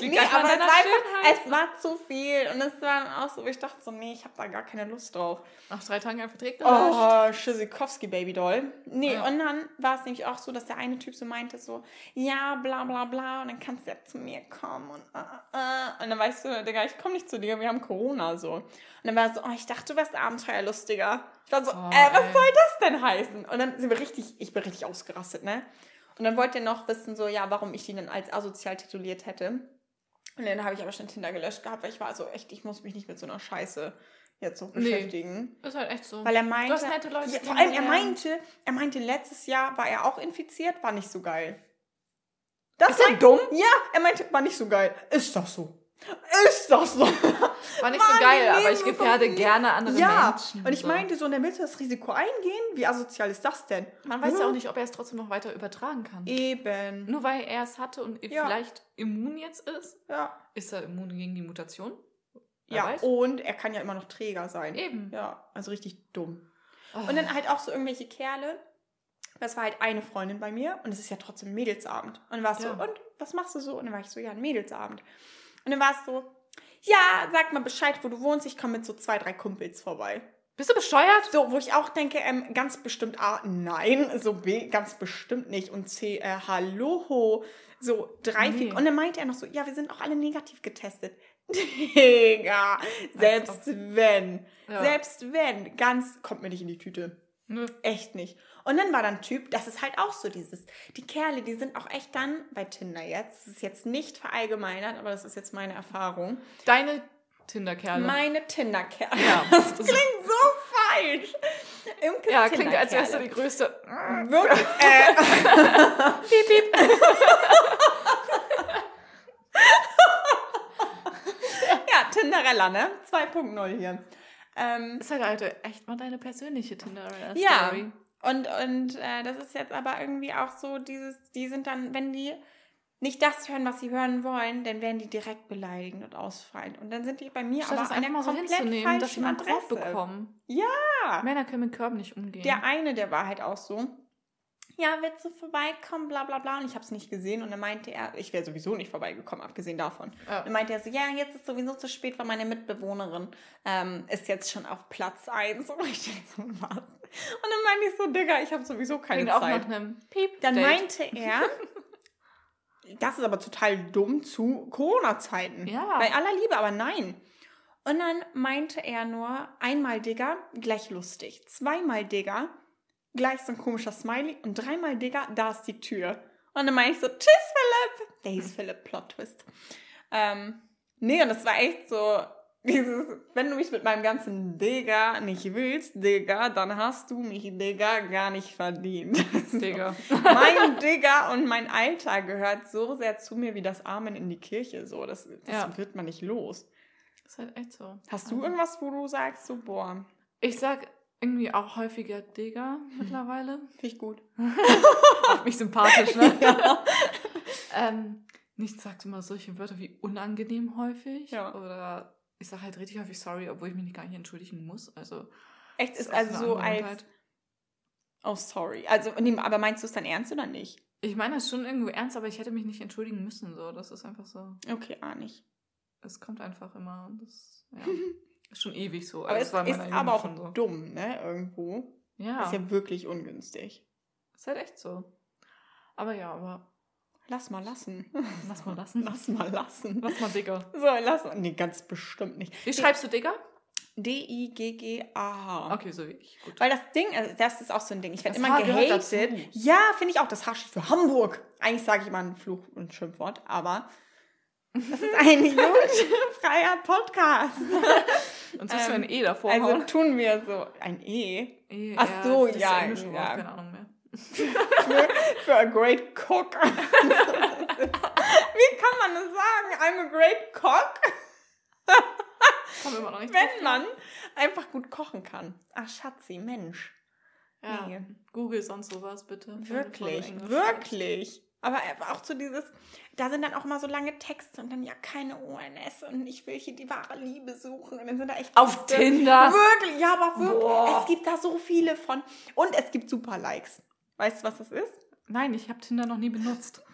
Speaker 1: Nee, aber es war, einfach, es war zu viel und es war dann auch so, wo ich dachte so, nee, ich habe da gar keine Lust drauf.
Speaker 2: Nach drei Tagen einfach direkt gelöscht.
Speaker 1: Oh, Schisikowski Babydoll. Nee,
Speaker 2: Ja.
Speaker 1: und dann war es nämlich auch so, dass der eine Typ so meinte so, ja, bla bla bla, und dann kannst du ja zu mir kommen und äh, äh. Und dann weißt du, Digga, ich komme nicht zu dir, wir haben Corona so. Und dann war es so, oh, ich dachte, du wärst abenteuerlustiger. Ich war so,
Speaker 2: Oh,
Speaker 1: äh, was
Speaker 2: ey.
Speaker 1: soll das denn heißen? Und dann sind wir richtig, ich bin richtig ausgerastet, ne? Und dann wollte er noch wissen, so, ja, warum ich ihn dann als asozial tituliert hätte. Und dann habe ich aber schon Tinder gelöscht gehabt, weil ich war so, echt, ich muss mich nicht mit so einer Scheiße jetzt so
Speaker 2: Nee.
Speaker 1: beschäftigen.
Speaker 2: Ist halt echt so.
Speaker 1: Weil er meinte,
Speaker 2: Du nette Leute
Speaker 1: ja, vor allem er meinte, er meinte, letztes Jahr war er auch infiziert, war nicht so geil. Das
Speaker 2: Ist er dumm?
Speaker 1: Ja, er meinte, war nicht so geil. Ist das so? Ist das so?
Speaker 2: War nicht
Speaker 1: Mann,
Speaker 2: so geil, aber ich gefährde gerne andere
Speaker 1: ja,
Speaker 2: Menschen.
Speaker 1: und ich meinte so, und dann willst du das Risiko eingehen? Wie asozial ist das denn?
Speaker 2: Man weiß ja
Speaker 1: Hm?
Speaker 2: auch nicht, ob er es trotzdem noch weiter übertragen kann.
Speaker 1: Eben.
Speaker 2: Nur weil er es hatte und
Speaker 1: Ja.
Speaker 2: vielleicht immun jetzt ist,
Speaker 1: Ja,
Speaker 2: ist er immun gegen die Mutation. Wer
Speaker 1: ja.
Speaker 2: weiß?
Speaker 1: und er kann ja immer noch Träger sein.
Speaker 2: Eben.
Speaker 1: Ja, also richtig dumm.
Speaker 2: Oh.
Speaker 1: Und dann halt auch so irgendwelche Kerle. Das war halt eine Freundin bei mir und es ist ja trotzdem Mädelsabend. Und dann war es
Speaker 2: Ja.
Speaker 1: so, und was machst du so? Und dann war ich so, ja, ein Mädelsabend. Und dann war es so, ja, sag mal Bescheid, wo du wohnst, ich komme mit so zwei, drei Kumpels vorbei.
Speaker 2: Bist du bescheuert?
Speaker 1: So, wo ich auch denke, ähm, ganz bestimmt A, nein, so B, ganz bestimmt nicht. Und C, äh, hallo, so drei,
Speaker 2: Nee.
Speaker 1: vier. Und dann meinte er noch so, ja, wir sind auch alle negativ getestet. Digga, selbst wenn,
Speaker 2: Ja.
Speaker 1: selbst wenn, ganz, kommt mir nicht in die Tüte.
Speaker 2: Nö.
Speaker 1: Echt nicht. Und dann war dann ein Typ, das ist halt auch so dieses, die Kerle, die sind auch echt dann bei Tinder jetzt, das ist jetzt nicht verallgemeinert, aber das ist jetzt meine Erfahrung.
Speaker 2: Deine Tinder-Kerle.
Speaker 1: Meine Tinder-Kerle.
Speaker 2: Ja.
Speaker 1: Das klingt so falsch. Imkes
Speaker 2: ja, klingt, als wärst du die größte.
Speaker 1: Wirklich, äh,
Speaker 2: Piep, piep.
Speaker 1: ja, Tinderella, ne? 2.0 hier. Ähm,
Speaker 2: Ist halt halt echt mal deine persönliche Tinder-Story.
Speaker 1: Ja. Und, und äh, das ist jetzt aber irgendwie auch so, dieses, die sind dann, wenn die nicht das hören, was sie hören wollen, dann werden die direkt beleidigend und ausfallend. Und dann sind die bei mir
Speaker 2: Statt
Speaker 1: aber
Speaker 2: einfach
Speaker 1: einer
Speaker 2: mal so
Speaker 1: komplett
Speaker 2: hinzunehmen, dass sie mal
Speaker 1: Adresse.
Speaker 2: bekommen.
Speaker 1: Ja.
Speaker 2: Männer können mit Körben nicht umgehen.
Speaker 1: Der eine, der war halt auch so, ja, willst du vorbeikommen, bla bla bla. Und ich habe es nicht gesehen. Und dann meinte er, ich wäre sowieso nicht vorbeigekommen, abgesehen davon.
Speaker 2: Ja.
Speaker 1: Dann meinte er so, ja, jetzt ist sowieso zu spät, weil meine Mitbewohnerin ähm, ist jetzt schon auf Platz 1. Und ich denke so, was? Und dann meinte ich so, Digga, ich habe sowieso keine
Speaker 2: Klingt auch
Speaker 1: Zeit.
Speaker 2: nach einem Piep.
Speaker 1: Dann meinte er, das ist aber total dumm zu Corona-Zeiten.
Speaker 2: Ja.
Speaker 1: Bei aller Liebe, aber nein. Und dann meinte er nur, einmal Digger, gleich lustig. Zweimal Digger, gleich so ein komischer Smiley. Und dreimal Digger, da ist die Tür. Und dann meinte ich so, tschüss Philipp. Der hieß Philipp, Plot Twist. Ähm, nee, und das war echt so, dieses, wenn du mich mit meinem ganzen Digger nicht willst, Digger, dann hast du mich, Digger, gar nicht verdient.
Speaker 2: Digga.
Speaker 1: mein Digger und mein Alter gehört so sehr zu mir wie das Amen in die Kirche. So, das, das
Speaker 2: Ja.
Speaker 1: wird man nicht los.
Speaker 2: Ist halt echt so.
Speaker 1: Hast du irgendwas, wo du sagst, so, boah,
Speaker 2: Ich sag irgendwie auch häufiger Digga mittlerweile.
Speaker 1: finde ich gut.
Speaker 2: Macht mich sympathisch, ne?
Speaker 1: ja.
Speaker 2: ähm, nicht sagt immer solche Wörter wie unangenehm häufig.
Speaker 1: Ja.
Speaker 2: Oder ich sage halt richtig häufig sorry, obwohl ich mich gar nicht entschuldigen muss. Also
Speaker 1: Echt, ist also so als, oh, sorry. Also, aber meinst du es dann ernst oder nicht?
Speaker 2: Ich meine das schon irgendwo ernst, aber ich hätte mich nicht entschuldigen müssen. So, das ist einfach so.
Speaker 1: Okay, ah, nicht.
Speaker 2: Es kommt einfach immer. Das ja, ist schon ewig so.
Speaker 1: Aber
Speaker 2: Also,
Speaker 1: es ist aber auch
Speaker 2: so.
Speaker 1: dumm, ne, irgendwo.
Speaker 2: Ja,
Speaker 1: Ist ja wirklich ungünstig.
Speaker 2: ist halt echt so. Aber ja, aber
Speaker 1: Lass mal lassen.
Speaker 2: lass mal lassen.
Speaker 1: Lass mal lassen.
Speaker 2: Lass mal Digga.
Speaker 1: So, lass mal. Nee, ganz bestimmt nicht.
Speaker 2: Wie schreibst du Digga?
Speaker 1: D-I-G-G-A.
Speaker 2: Okay, so wie ich. Gut.
Speaker 1: Weil das Ding, also das ist auch so ein Ding. Ich werde immer
Speaker 2: H gehört dazu.
Speaker 1: gehatet. Ja, finde ich auch. Das H steht für Hamburg. Eigentlich sage ich immer ein Fluch und Schimpfwort, aber das ist ein jugendfreier Podcast.
Speaker 2: Und so ist
Speaker 1: ähm,
Speaker 2: ein E davor.
Speaker 1: Also
Speaker 2: hauen.
Speaker 1: tun wir so ein E.
Speaker 2: E,
Speaker 1: ach so, ja,
Speaker 2: englische Wort,
Speaker 1: ja.
Speaker 2: Keine Ahnung mehr.
Speaker 1: für, für a great cook. Wie kann man das sagen? I'm a great cock?
Speaker 2: Kommen wir immer noch nicht
Speaker 1: Wenn
Speaker 2: drauf.
Speaker 1: man einfach gut kochen kann. Ach, Schatzi, Mensch.
Speaker 2: Ja.
Speaker 1: Nee.
Speaker 2: Google sonst sowas bitte.
Speaker 1: Wirklich, wirklich. Aber auch zu dieses, da sind dann auch immer so lange Texte und dann ja keine ONS und ich will hier die wahre Liebe suchen. Und dann sind da echt
Speaker 2: Auf
Speaker 1: Texte.
Speaker 2: Tinder?
Speaker 1: Wirklich, ja, aber wirklich.
Speaker 2: Boah.
Speaker 1: Es gibt da so viele von. Und es gibt super Likes. Weißt du, was das ist?
Speaker 2: Nein, ich habe Tinder noch nie benutzt.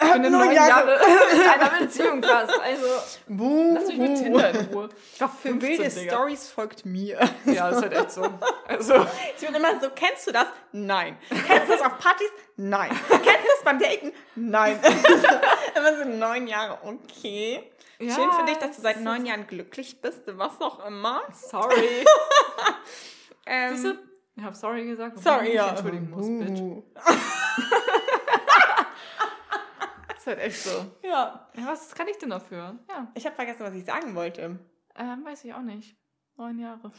Speaker 2: Ich bin in neun
Speaker 1: Jahre-
Speaker 2: in einer Beziehung fast. Also,
Speaker 1: Buh,
Speaker 2: lass mich mit Tinder in Ruhe. Ich war
Speaker 1: Für
Speaker 2: 15,
Speaker 1: wilde
Speaker 2: Digga.
Speaker 1: Stories folgt mir.
Speaker 2: Ja, ist halt echt so. Also,
Speaker 1: Ich bin immer so, kennst du das? Nein. Kennst du das auf Partys? Nein. Kennst beim Daten? Nein. immer so neun Jahre, okay.
Speaker 2: Ja,
Speaker 1: Schön für dich, dass du seit neun Jahren glücklich bist, was auch immer.
Speaker 2: sorry.
Speaker 1: Ähm,
Speaker 2: Siehst du? Ich habe sorry gesagt.
Speaker 1: sorry, ja.
Speaker 2: entschuldigen muss, bitch.
Speaker 1: Uh.
Speaker 2: Ist halt echt so.
Speaker 1: Ja.
Speaker 2: Ja, was kann ich denn dafür? Ja,
Speaker 1: Ich habe vergessen, was ich sagen wollte.
Speaker 2: ähm, weiß ich auch nicht. Neun Jahre.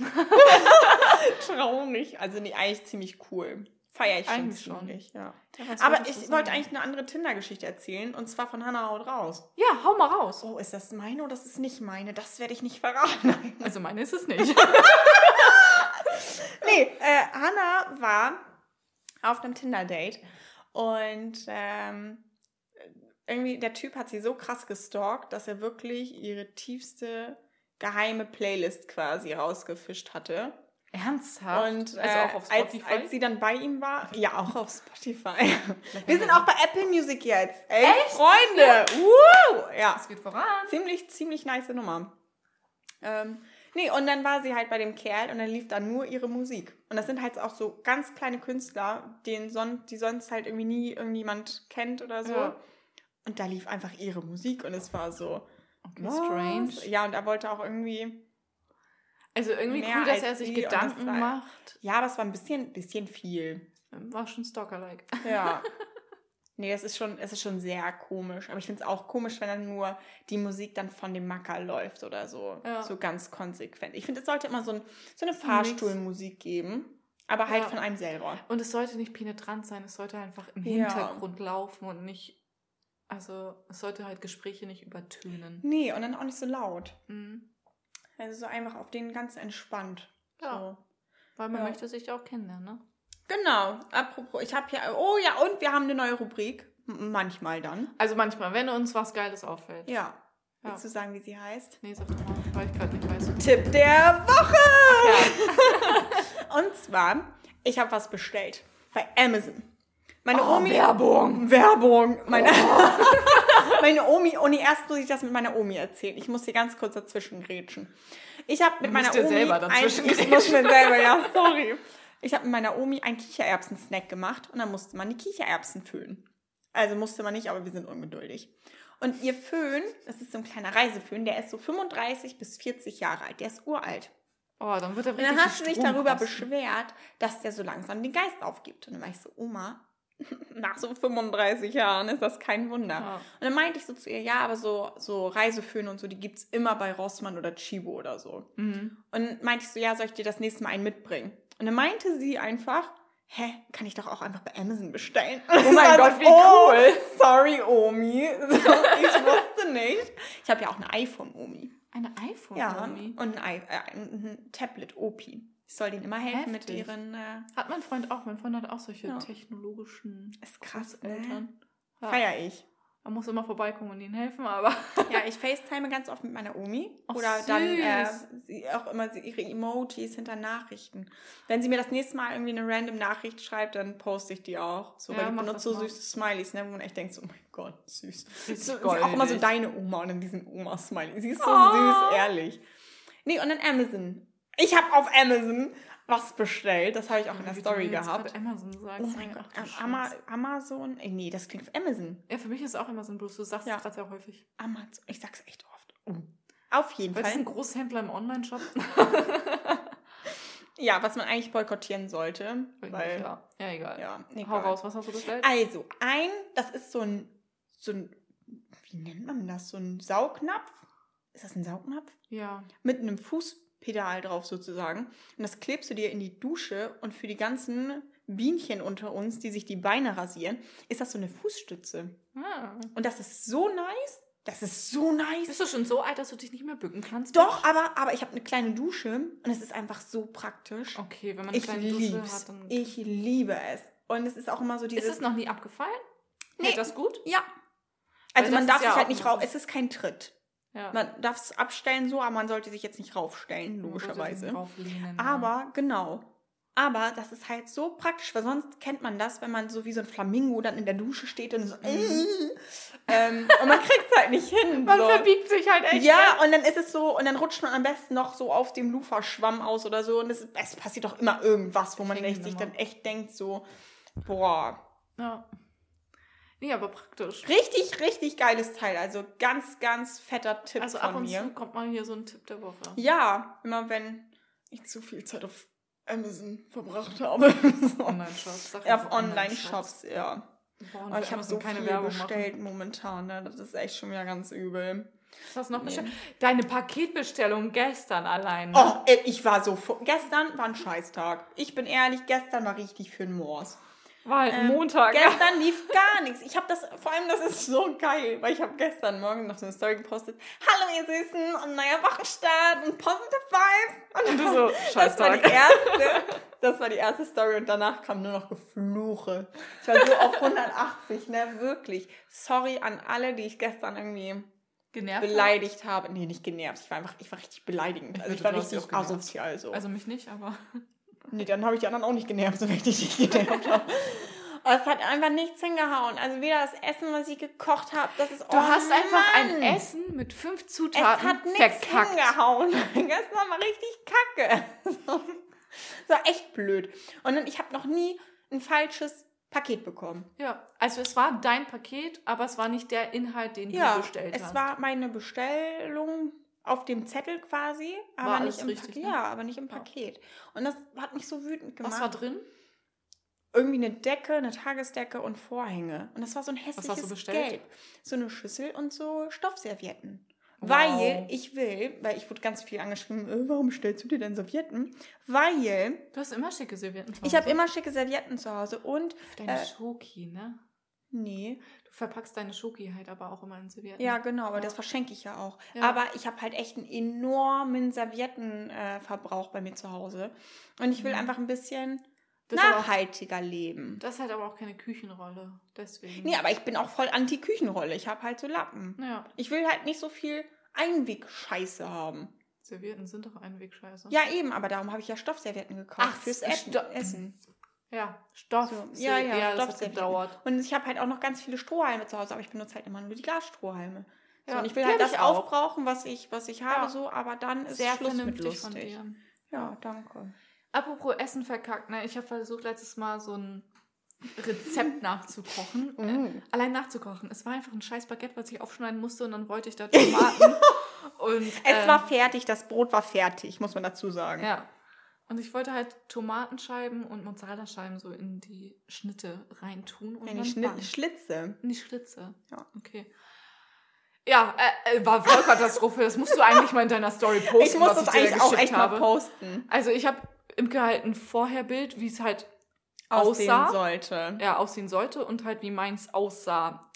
Speaker 1: Traurig. Also nee, eigentlich ziemlich cool. Feier ich
Speaker 2: Eigentlich schon.
Speaker 1: ziemlich, ja.
Speaker 2: Ja,
Speaker 1: Aber ich wollte eigentlich eine andere Tinder-Geschichte erzählen und zwar von Hannah haut raus.
Speaker 2: Ja, hau mal raus.
Speaker 1: Oh, ist das meine oder das ist nicht meine? Das werde ich nicht verraten.
Speaker 2: Also meine ist es nicht.
Speaker 1: nee, äh, Hannah war auf einem Tinder-Date und ähm, irgendwie der Typ hat sie so krass gestalkt, dass er wirklich ihre tiefste geheime Playlist quasi rausgefischt hatte.
Speaker 2: Ernsthaft?
Speaker 1: Und äh,
Speaker 2: also auch auf
Speaker 1: als,
Speaker 2: Spotify?
Speaker 1: als sie dann bei ihm war, ja, auch auf Spotify. Wir sind auch bei Apple Music jetzt. Ey, Freunde! Woo! Ja,
Speaker 2: es geht voran.
Speaker 1: ziemlich, ziemlich nice Nummer. Ähm, nee, und dann war sie halt bei dem Kerl und dann lief da nur ihre Musik. Und das sind halt auch so ganz kleine Künstler, den son die sonst halt irgendwie nie irgendjemand kennt oder so.
Speaker 2: Ja.
Speaker 1: Und da lief einfach ihre Musik und es war so.
Speaker 2: Okay, strange.
Speaker 1: Ja, und er wollte auch irgendwie.
Speaker 2: Also irgendwie cool, dass er sich Gedanken
Speaker 1: war-
Speaker 2: macht.
Speaker 1: Ja, aber es war ein bisschen, bisschen viel.
Speaker 2: War schon Stalker-like.
Speaker 1: Ja. Nee, es ist schon, es ist schon sehr komisch. Aber ich finde es auch komisch, wenn dann nur die Musik dann von dem Macker läuft oder so.
Speaker 2: Ja.
Speaker 1: So ganz konsequent. Ich finde, es sollte immer so, ein, so eine Fahrstuhlmusik geben. Aber halt
Speaker 2: Ja.
Speaker 1: von einem selber.
Speaker 2: Und es sollte nicht penetrant sein, es sollte einfach im
Speaker 1: Ja.
Speaker 2: Hintergrund laufen und nicht. Also, es sollte halt Gespräche nicht übertönen.
Speaker 1: Nee, und dann auch nicht so laut.
Speaker 2: Mhm.
Speaker 1: Also so einfach auf den ganz entspannt.
Speaker 2: Ja.
Speaker 1: So.
Speaker 2: Weil man
Speaker 1: Ja.
Speaker 2: möchte sich ja auch kennenlernen, ne?
Speaker 1: Genau. Apropos, ich habe ja. Oh ja, und wir haben eine neue Rubrik. M manchmal dann.
Speaker 2: Also manchmal, wenn uns was Geiles auffällt.
Speaker 1: Ja.
Speaker 2: Ja.
Speaker 1: Willst du sagen, wie sie heißt?
Speaker 2: Nee, sag doch mal, weil ich gerade nicht weiß.
Speaker 1: Tipp der Woche!
Speaker 2: Ja.
Speaker 1: Und zwar, ich habe was bestellt bei Amazon. Meine
Speaker 2: Oh,
Speaker 1: Omi.
Speaker 2: Werbung.
Speaker 1: Werbung. Meine, meine Omi. Und erst muss ich das mit meiner Omi erzählen. Ich muss hier ganz kurz dazwischen grätschen. Ich habe mit
Speaker 2: Du
Speaker 1: meiner Omi.
Speaker 2: selber
Speaker 1: ein,
Speaker 2: dazwischen
Speaker 1: ich muss mir selber, ja, sorry. Ich habe mit meiner Omi einen Kichererbsen-Snack gemacht und dann musste man die Kichererbsen füllen. Also musste man nicht, aber wir sind ungeduldig. Und ihr Föhn, das ist so ein kleiner Reiseföhn, der ist so 35 bis 40 Jahre alt. Der ist uralt.
Speaker 2: Oh, dann wird er
Speaker 1: Und
Speaker 2: richtig
Speaker 1: dann hat
Speaker 2: viel
Speaker 1: sie sich
Speaker 2: Strom
Speaker 1: darüber beschwert, dass der so langsam den Geist aufgibt. Und dann war ich so, Oma, nach so 35 Jahren ist das kein Wunder.
Speaker 2: Ja.
Speaker 1: Und dann meinte ich so zu ihr, ja, aber so, so Reiseföhne und so, die gibt es immer bei Rossmann oder Chibo oder so.
Speaker 2: Mhm.
Speaker 1: Und meinte ich so, ja, soll ich dir das nächste Mal einen mitbringen? Und dann meinte sie einfach, hä, kann ich doch auch einfach bei Amazon bestellen.
Speaker 2: Oh mein
Speaker 1: Also,
Speaker 2: Gott, wie
Speaker 1: oh,
Speaker 2: cool.
Speaker 1: Sorry, Omi. So, ich wusste nicht. Ich habe ja auch eine iPhone-Omi.
Speaker 2: Eine iPhone.
Speaker 1: Ja, und ein, I- äh, ein Tablet, Ich soll denen immer helfen mit
Speaker 2: Heftig.
Speaker 1: ihren. Äh,
Speaker 2: Hat mein Freund auch. Mein Freund hat auch solche
Speaker 1: Ja.
Speaker 2: technologischen
Speaker 1: ist krass, ne?
Speaker 2: Eltern. Ja.
Speaker 1: Feier ich.
Speaker 2: Man muss immer vorbeikommen und ihnen helfen, aber.
Speaker 1: Ja, ich FaceTime ganz oft mit meiner Omi.
Speaker 2: Ach,
Speaker 1: Oder dann äh,
Speaker 2: süß.
Speaker 1: sie auch immer ihre Emojis hinter Nachrichten. Wenn sie mir das nächste Mal irgendwie eine random Nachricht schreibt, dann poste ich die auch. So,
Speaker 2: Ja,
Speaker 1: weil die benutzt so süße Smileys, ne, wo man echt denkt, so, oh mein Gott, süß.
Speaker 2: Richtig
Speaker 1: So, auch immer so deine Oma und dann diesen Oma-Smiley. Sie ist so
Speaker 2: Oh.
Speaker 1: süß, ehrlich. Nee, und dann Amazon. Ich habe auf Amazon was bestellt. Das habe ich auch in der Story gehabt.
Speaker 2: Amazon sagst.
Speaker 1: Oh mein Gott, Ama. Amazon. Äh, nee, das klingt Amazon.
Speaker 2: Ja, für mich ist es auch Amazon bloß. Du sagst
Speaker 1: Ja.
Speaker 2: es gerade sehr häufig.
Speaker 1: Amazon. Ich sag's echt oft. Oh. Auf jeden
Speaker 2: Weil
Speaker 1: Fall.
Speaker 2: ein Großhändler im Online-Shop.
Speaker 1: Ja, was man eigentlich boykottieren sollte. Weil,
Speaker 2: ja. ja, egal.
Speaker 1: ja, nee,
Speaker 2: Hau
Speaker 1: egal.
Speaker 2: raus, was hast du bestellt?
Speaker 1: Also, ein, das ist so ein, so ein, wie nennt man das? So ein Saugnapf? Ist das ein Saugnapf?
Speaker 2: Ja.
Speaker 1: Mit einem Fußpedal drauf sozusagen. Und das klebst du dir in die Dusche und für die ganzen Bienchen unter uns, die sich die Beine rasieren, ist das so eine Fußstütze.
Speaker 2: Ah.
Speaker 1: Und das ist so nice. Das ist so nice.
Speaker 2: Bist du schon so alt, dass du dich nicht mehr bücken kannst?
Speaker 1: Doch, aber, aber ich habe eine kleine Dusche und es ist einfach so praktisch.
Speaker 2: Okay, wenn man eine
Speaker 1: ich
Speaker 2: kleine Dusche
Speaker 1: lieb's.
Speaker 2: hat, dann.
Speaker 1: Ich liebe es. Und es ist auch immer so
Speaker 2: ist
Speaker 1: dieses.
Speaker 2: es noch nie abgefallen?
Speaker 1: Nee.
Speaker 2: Hält das gut?
Speaker 1: ja. Also
Speaker 2: Weil
Speaker 1: man darf
Speaker 2: ist ja
Speaker 1: sich halt nicht rauf. Es ist kein Tritt.
Speaker 2: Ja.
Speaker 1: Man darf es abstellen so, aber man sollte sich jetzt nicht raufstellen, logischerweise.
Speaker 2: drauflehnen, ja.
Speaker 1: Aber, genau. Aber das ist halt so praktisch, weil sonst kennt man das, wenn man so wie so ein Flamingo dann in der Dusche steht und so. ähm, und man kriegt es halt nicht hin.
Speaker 2: Mhm. Man
Speaker 1: so.
Speaker 2: verbiegt sich halt echt.
Speaker 1: Ja, und dann ist es so, und dann rutscht man am besten noch so auf dem Lufa-Schwamm aus oder so. Und es, es passiert doch immer irgendwas, wo man echt, sich dann echt denkt, so, boah,
Speaker 2: ja. Nee, aber praktisch.
Speaker 1: richtig, richtig geiles Teil. Also ganz, ganz fetter Tipp
Speaker 2: Also
Speaker 1: von
Speaker 2: ab und
Speaker 1: mir.
Speaker 2: zu kommt mal hier so ein Tipp der Woche.
Speaker 1: Ja, immer wenn ich zu viel Zeit auf Amazon verbracht habe.
Speaker 2: Online-Shops. sag
Speaker 1: ja, auf Online-Shops, ja.
Speaker 2: Boah, und
Speaker 1: ich habe so viel bestellt momentan, ne? Das ist echt schon wieder ganz übel.
Speaker 2: Was hast du noch
Speaker 1: Nee.
Speaker 2: bestellt? Deine Paketbestellung gestern allein.
Speaker 1: Oh, ich war so. Gestern war ein Scheißtag. Ich bin ehrlich, gestern war richtig für den Mors.
Speaker 2: War halt
Speaker 1: Ähm,
Speaker 2: Montag.
Speaker 1: Gestern lief gar nichts. Ich habe das, vor allem, das ist so geil, weil ich habe gestern Morgen noch so eine Story gepostet. Hallo ihr Süßen und neuer Wochenstart und positive Vibes.
Speaker 2: Und du so,
Speaker 1: Das war die erste, das war die erste Story und danach kam nur noch Gefluche. Ich war so auf 180, ne, wirklich. Sorry an alle, die ich gestern irgendwie
Speaker 2: Genervt.
Speaker 1: beleidigt habe. Nee, nicht genervt. Ich war einfach, ich war richtig beleidigend.
Speaker 2: Ich
Speaker 1: Also ich war richtig asozial so.
Speaker 2: Also mich nicht, aber.
Speaker 1: Nee, dann habe ich die anderen auch nicht genervt, so richtig nicht genervt habe. Aber es hat einfach nichts hingehauen. Also weder das Essen, was ich gekocht habe, das ist
Speaker 2: Du
Speaker 1: oh
Speaker 2: hast einfach ein
Speaker 1: Mann.
Speaker 2: Essen mit fünf
Speaker 1: Es
Speaker 2: Zutaten
Speaker 1: hat nichts
Speaker 2: verkackt.
Speaker 1: hingehauen. Gestern war richtig kacke. So. Das war echt blöd. Und dann, ich habe noch nie ein falsches Paket bekommen.
Speaker 2: Ja, also es war dein Paket, aber es war nicht der Inhalt, den
Speaker 1: Ja,
Speaker 2: du bestellt
Speaker 1: es
Speaker 2: hast.
Speaker 1: war meine Bestellung auf dem Zettel quasi, aber
Speaker 2: alles
Speaker 1: nicht im
Speaker 2: richtig,
Speaker 1: Paket.
Speaker 2: ne?
Speaker 1: Ja, aber nicht im
Speaker 2: Ja.
Speaker 1: Paket. Und das hat mich so wütend gemacht.
Speaker 2: Was war drin?
Speaker 1: irgendwie eine Decke, eine Tagesdecke und Vorhänge. Und das war so ein hässliches
Speaker 2: bestellt?
Speaker 1: Gelb. So eine Schüssel und so Stoffservietten.
Speaker 2: Wow.
Speaker 1: Weil ich will, weil ich wurde ganz viel angeschrieben, äh, warum stellst du dir denn Servietten? Weil
Speaker 2: Du hast immer schicke Servietten zu
Speaker 1: ich habe
Speaker 2: Hause.
Speaker 1: immer schicke Servietten zu Hause und
Speaker 2: Deine
Speaker 1: äh,
Speaker 2: Schoki, ne?
Speaker 1: Nee,
Speaker 2: Du verpackst deine Schoki halt aber auch immer in Servietten.
Speaker 1: ja genau, aber
Speaker 2: Ja.
Speaker 1: das verschenke ich ja auch.
Speaker 2: Ja.
Speaker 1: Aber ich habe halt echt einen enormen Serviettenverbrauch äh, bei mir zu Hause und ich will
Speaker 2: Mhm.
Speaker 1: einfach ein bisschen
Speaker 2: Das aber auch-
Speaker 1: nachhaltiger leben.
Speaker 2: Das ist halt aber auch keine Küchenrolle. Deswegen.
Speaker 1: Nee, aber ich bin auch voll anti-Küchenrolle. Ich habe halt so Lappen.
Speaker 2: Ja,
Speaker 1: Ich will halt nicht so viel Einwegscheiße haben.
Speaker 2: Servietten sind doch Einwegscheiße.
Speaker 1: Ja, eben, aber darum habe ich ja Stoffservietten gekauft
Speaker 2: Ach,
Speaker 1: fürs
Speaker 2: Sto-
Speaker 1: Essen.
Speaker 2: Ja, Stoff.
Speaker 1: So, ja, ja,
Speaker 2: das hat gedauert.
Speaker 1: Und ich habe halt auch noch ganz viele Strohhalme zu Hause, aber ich benutze halt immer nur die Glasstrohhalme. So,
Speaker 2: Ja,
Speaker 1: und ich will halt das aufbrauchen, was ich, was ich habe,
Speaker 2: Ja.
Speaker 1: so, aber dann ist
Speaker 2: Sehr
Speaker 1: Schluss mit
Speaker 2: vernünftig von
Speaker 1: lustig.
Speaker 2: dir.
Speaker 1: Ja, danke.
Speaker 2: Apropos Essen verkackt, ne? Ich habe versucht letztes Mal so ein Rezept nachzukochen.
Speaker 1: Mm.
Speaker 2: allein nachzukochen. Es war einfach ein scheiß Baguette, was ich aufschneiden musste und dann wollte ich da Tomaten. und,
Speaker 1: Es
Speaker 2: ähm,
Speaker 1: war fertig, das Brot war fertig, muss man dazu sagen.
Speaker 2: Ja. Und ich wollte halt Tomatenscheiben und Mozzarella-Scheiben so in die Schnitte reintun. Und
Speaker 1: Ja, die Schnitt,
Speaker 2: backen.
Speaker 1: Schlitze.
Speaker 2: In die Schlitze.
Speaker 1: Ja.
Speaker 2: Okay. Ja, äh, äh, war Vollkatastrophe. Das musst du eigentlich mal in deiner Story posten,
Speaker 1: Ich muss
Speaker 2: was
Speaker 1: das
Speaker 2: ich
Speaker 1: eigentlich auch echt
Speaker 2: habe.
Speaker 1: mal posten.
Speaker 2: Also ich habe Imke halt ein Vorherbild, wie es halt
Speaker 1: Aussehen
Speaker 2: aussah.
Speaker 1: sollte.
Speaker 2: ja, aussehen sollte und halt wie meins aussah.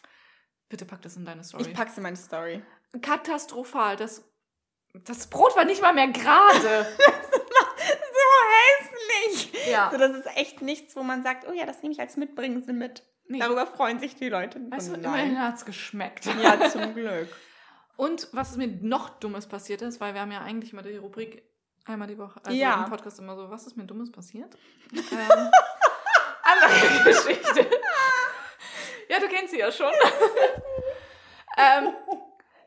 Speaker 2: Bitte pack das in deine Story.
Speaker 1: Ich pack's in meine Story.
Speaker 2: Katastrophal. Das, das Brot war nicht mal mehr gerade. ja.
Speaker 1: So, das ist echt nichts, wo man sagt, oh ja, das nehme ich als Mitbringsel mit.
Speaker 2: Nee.
Speaker 1: Darüber freuen sich die Leute. Und
Speaker 2: immerhin hat es geschmeckt.
Speaker 1: Ja, zum Glück.
Speaker 2: Und was mir noch Dummes passiert ist, weil wir haben ja eigentlich mal die Rubrik einmal die Woche, also
Speaker 1: Ja.
Speaker 2: im Podcast immer so, was ist mir Dummes passiert? ähm, andere Geschichte. ja, du kennst sie ja schon. ähm,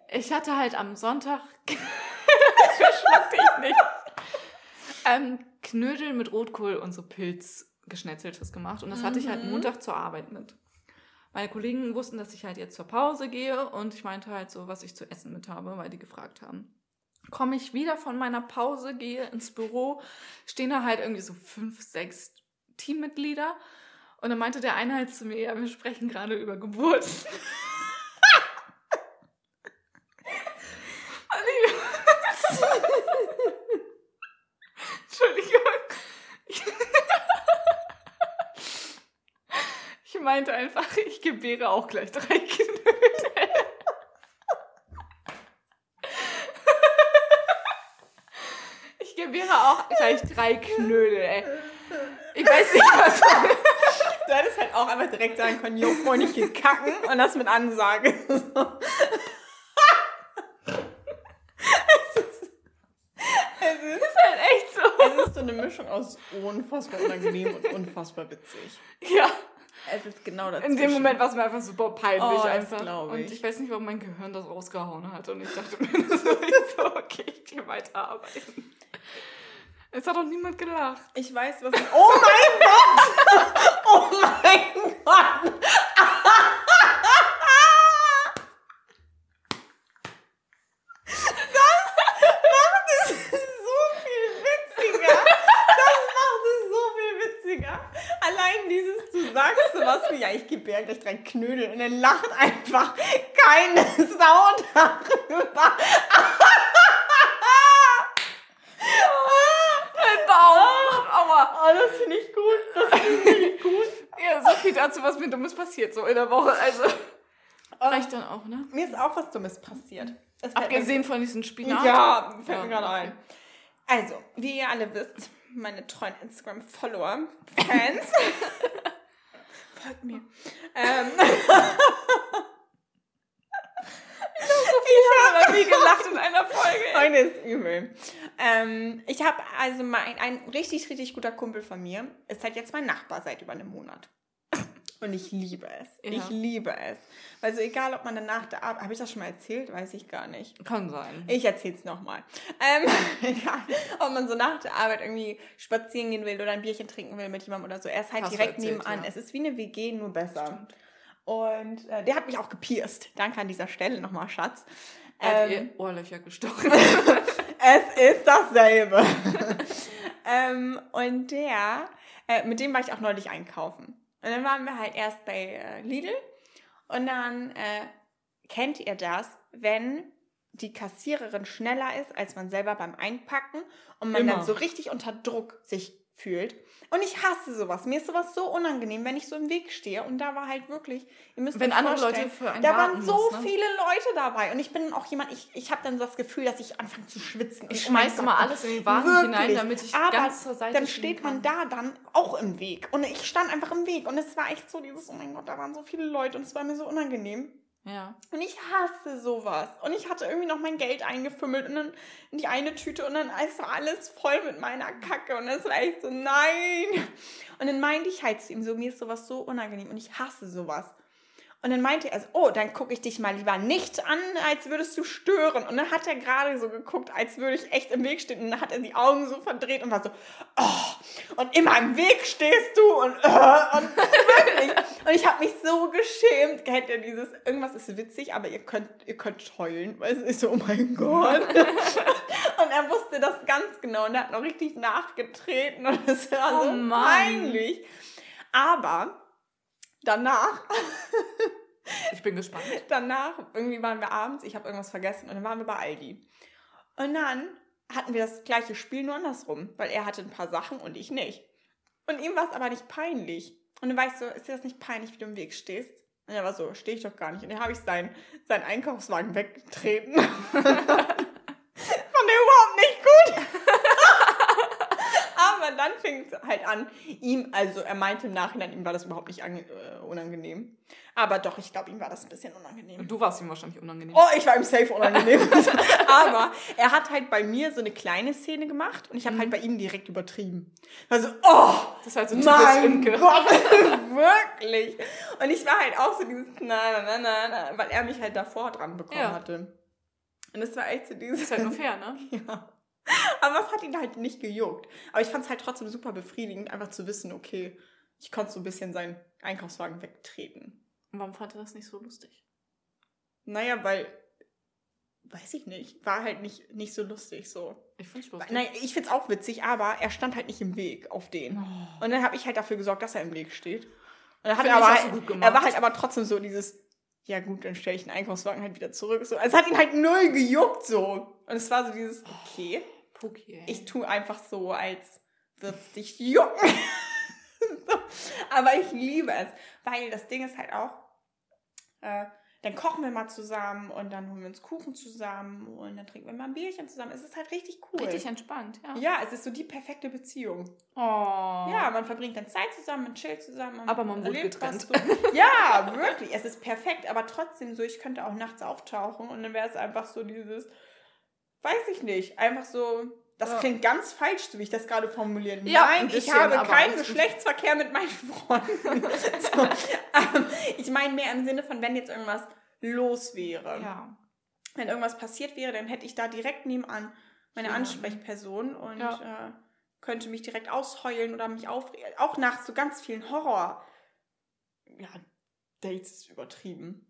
Speaker 2: ich hatte halt am Sonntag, verschluck dich nicht, ähm, Knödel mit Rotkohl und so Pilzgeschnetzeltes gemacht. Und das hatte ich halt
Speaker 1: Mhm.
Speaker 2: Montag zur Arbeit mit. Meine Kollegen wussten, dass ich halt jetzt zur Pause gehe und ich meinte halt so, was ich zu essen mit habe, weil die gefragt haben. Komme ich wieder von meiner Pause, gehe ins Büro, stehen da halt irgendwie so fünf, sechs Teammitglieder und dann meinte der eine halt zu mir, ja, wir sprechen gerade über Geburt. Und ich- Entschuldigung. meinte einfach, ich gebäre auch gleich drei Knödel. Ich gebäre auch gleich drei Knödel, ey. Ich weiß nicht, was.
Speaker 1: Du hättest halt auch einfach direkt sagen können, jo, Freund, ich geh kacken und das mit Ansage. es, ist, es, ist,
Speaker 2: ist halt echt so.
Speaker 1: es ist so eine Mischung aus unfassbar unangenehm und unfassbar witzig.
Speaker 2: Ja.
Speaker 1: Es ist genau das.
Speaker 2: In dem Moment war es mir einfach super peinlich
Speaker 1: Oh, das
Speaker 2: einfach.
Speaker 1: glaub
Speaker 2: Und
Speaker 1: ich.
Speaker 2: ich weiß nicht, warum mein Gehirn das rausgehauen hat. Und ich dachte mir so, ich so okay, ich gehe weiterarbeiten. Es hat doch niemand gelacht.
Speaker 1: Ich weiß, was. Oh mein Gott! Oh mein Gott! Das macht es so viel witziger. Das macht es so viel witziger. Allein dieses, du sagst sowas ja gleich drei Knödel und dann lacht einfach keine Sau darüber.
Speaker 2: Mein Bauch! Aua!
Speaker 1: Oh, das finde ich gut. Das finde ich gut.
Speaker 2: Ja, so viel dazu, was mir Dummes passiert, so in der Woche. Also, reicht dann auch, ne?
Speaker 1: Mir ist auch was Dummes passiert.
Speaker 2: Abgesehen von diesem Spinat.
Speaker 1: Ja, fällt
Speaker 2: Ja,
Speaker 1: mir gerade ein. Also, wie ihr alle wisst, meine treuen Instagram-Follower, Fans, folgt mir. Ähm,
Speaker 2: Ich habe noch nie gelacht in einer Folge.
Speaker 1: Heute ist übel. Ähm, ich habe also mal ein, ein richtig, richtig guter Kumpel von mir, ist halt jetzt mein Nachbar seit über einem Monat. Und ich liebe es.
Speaker 2: Ja.
Speaker 1: Ich liebe es. Weil so egal, ob man danach der Arbeit, habe ich das schon mal erzählt? Weiß ich gar nicht.
Speaker 2: Kann sein.
Speaker 1: Ich erzähl's nochmal. Ähm, egal, ob man so nach der Arbeit irgendwie spazieren gehen will oder ein Bierchen trinken will mit jemandem oder so. Er ist halt
Speaker 2: Hast
Speaker 1: direkt
Speaker 2: erzählt,
Speaker 1: nebenan.
Speaker 2: ja.
Speaker 1: Es ist wie eine WG, nur besser. Und äh, der hat mich auch gepierst. Danke an dieser Stelle nochmal, Schatz.
Speaker 2: Er hat
Speaker 1: Ähm,
Speaker 2: ihr Ohrlöcher gestochen.
Speaker 1: es ist dasselbe. ähm, und der, äh, mit dem war ich auch neulich einkaufen. Und dann waren wir halt erst bei äh, Lidl. Und dann äh, kennt ihr das, wenn die Kassiererin schneller ist als man selber beim Einpacken und man
Speaker 2: Immer.
Speaker 1: dann so richtig unter Druck sich fühlt. Und ich hasse sowas. Mir ist sowas so unangenehm, wenn ich so im Weg stehe. Und da war halt wirklich, ihr müsst
Speaker 2: Wenn
Speaker 1: euch
Speaker 2: andere
Speaker 1: vorstellen,
Speaker 2: Leute für einen
Speaker 1: Da waren so
Speaker 2: muss, ne?
Speaker 1: viele Leute dabei. Und ich bin auch jemand, ich, ich habe dann so das Gefühl, dass ich anfange zu schwitzen.
Speaker 2: Ich
Speaker 1: oh mein
Speaker 2: schmeiß
Speaker 1: Gott,
Speaker 2: immer alles in den Wagen
Speaker 1: wirklich.
Speaker 2: hinein, damit ich
Speaker 1: Aber
Speaker 2: ganz zur Seite
Speaker 1: Dann steht man da dann auch im Weg. Und ich stand einfach im Weg. Und es war echt so dieses, oh mein Gott, da waren so viele Leute und es war mir so unangenehm.
Speaker 2: Ja.
Speaker 1: Und ich hasse sowas. Und ich hatte irgendwie noch mein Geld eingefümmelt und dann in die eine Tüte und dann ist alles voll mit meiner Kacke. Und es war echt so, nein. Und dann meinte ich halt zu ihm so, mir ist sowas so unangenehm und ich hasse sowas. Und dann meinte er so, oh, dann gucke ich dich mal lieber nicht an, als würdest du stören. Und dann hat er gerade so geguckt, als würde ich echt im Weg stehen. Und dann hat er die Augen so verdreht und war so, oh, und immer im Weg stehst du und, äh, und wirklich. Und ich habe mich so geschämt. Kennt ihr dieses, irgendwas ist witzig, aber ihr könnt, ihr könnt heulen, weil es ist so, oh mein Gott. und er wusste das ganz genau und er hat noch richtig nachgetreten und es war
Speaker 2: Oh
Speaker 1: so
Speaker 2: Mann.
Speaker 1: peinlich. Aber danach
Speaker 2: Ich bin gespannt.
Speaker 1: danach, irgendwie waren wir abends, ich habe irgendwas vergessen und dann waren wir bei Aldi. Und dann hatten wir das gleiche Spiel nur andersrum, weil er hatte ein paar Sachen und ich nicht. Und ihm war es aber nicht peinlich. Und dann war ich so, ist dir das nicht peinlich, wie du im Weg stehst? Und er war so, stehe ich doch gar nicht. Und dann habe ich seinen, seinen Einkaufswagen weggetreten. Fand er überhaupt nicht gut. Es halt an, ihm, also er meinte im Nachhinein, ihm war das überhaupt nicht äh, unangenehm. Aber doch, ich glaube, ihm war das ein bisschen unangenehm.
Speaker 2: Und du warst ihm wahrscheinlich unangenehm.
Speaker 1: Oh, ich war ihm safe unangenehm. Aber er hat halt bei mir so eine kleine Szene gemacht und ich habe halt bei ihm direkt übertrieben. Also, oh,
Speaker 2: Das ist halt so typisch
Speaker 1: mein
Speaker 2: Imke.
Speaker 1: Gott, wirklich. Und ich war halt auch so dieses, na, na, na, na, weil er mich halt davor dran bekommen
Speaker 2: Ja.
Speaker 1: hatte. Und es war echt so dieses,
Speaker 2: Ist halt nur fair, ne?
Speaker 1: ja. Aber es hat ihn halt nicht gejuckt. Aber ich fand es halt trotzdem super befriedigend, einfach zu wissen, okay, ich konnte so ein bisschen seinen Einkaufswagen wegtreten.
Speaker 2: Und warum fand er das nicht so lustig?
Speaker 1: Naja, weil, weiß ich nicht, war halt nicht, nicht so lustig so.
Speaker 2: Ich find's lustig.
Speaker 1: Nein, ich find's auch witzig, aber er stand halt nicht im Weg auf den.
Speaker 2: Oh.
Speaker 1: Und dann habe ich halt dafür gesorgt, dass er im Weg steht. Und hat er
Speaker 2: ich,
Speaker 1: aber halt,
Speaker 2: gemacht.
Speaker 1: er war halt aber trotzdem so dieses, ja gut, dann stelle ich den Einkaufswagen halt wieder zurück. So. Es hat ihn halt null gejuckt so. Und es war so dieses, okay,
Speaker 2: Puki,
Speaker 1: ich tue einfach so, als wird's dich jucken. Aber ich liebe es, weil das Ding ist halt auch, äh, dann kochen wir mal zusammen und dann holen wir uns Kuchen zusammen und dann trinken wir mal ein Bierchen zusammen. Es ist halt richtig cool.
Speaker 2: Richtig entspannt, ja.
Speaker 1: Ja, es ist so die perfekte Beziehung.
Speaker 2: Oh.
Speaker 1: Ja, man verbringt dann Zeit zusammen, man chillt zusammen.
Speaker 2: Aber man
Speaker 1: erlebt
Speaker 2: getrennt.
Speaker 1: So. Ja, wirklich. Es ist perfekt, aber trotzdem so, ich könnte auch nachts auftauchen und dann wäre es einfach so dieses, weiß ich nicht, einfach so. Das
Speaker 2: Ja.
Speaker 1: klingt ganz falsch, wie ich das gerade formuliere.
Speaker 2: Ja,
Speaker 1: Nein,
Speaker 2: ein
Speaker 1: ich
Speaker 2: bisschen,
Speaker 1: habe keinen. Geschlechtsverkehr mit meinen Freunden. so, ähm, ich meine mehr im Sinne von, wenn jetzt irgendwas los wäre
Speaker 2: Ja.
Speaker 1: wenn irgendwas passiert wäre, dann hätte ich da direkt nebenan meine. Ansprechperson und
Speaker 2: Ja.
Speaker 1: äh, könnte mich direkt ausheulen oder mich aufregen. Auch nach so ganz vielen Horror. Ja, Dates ist übertrieben.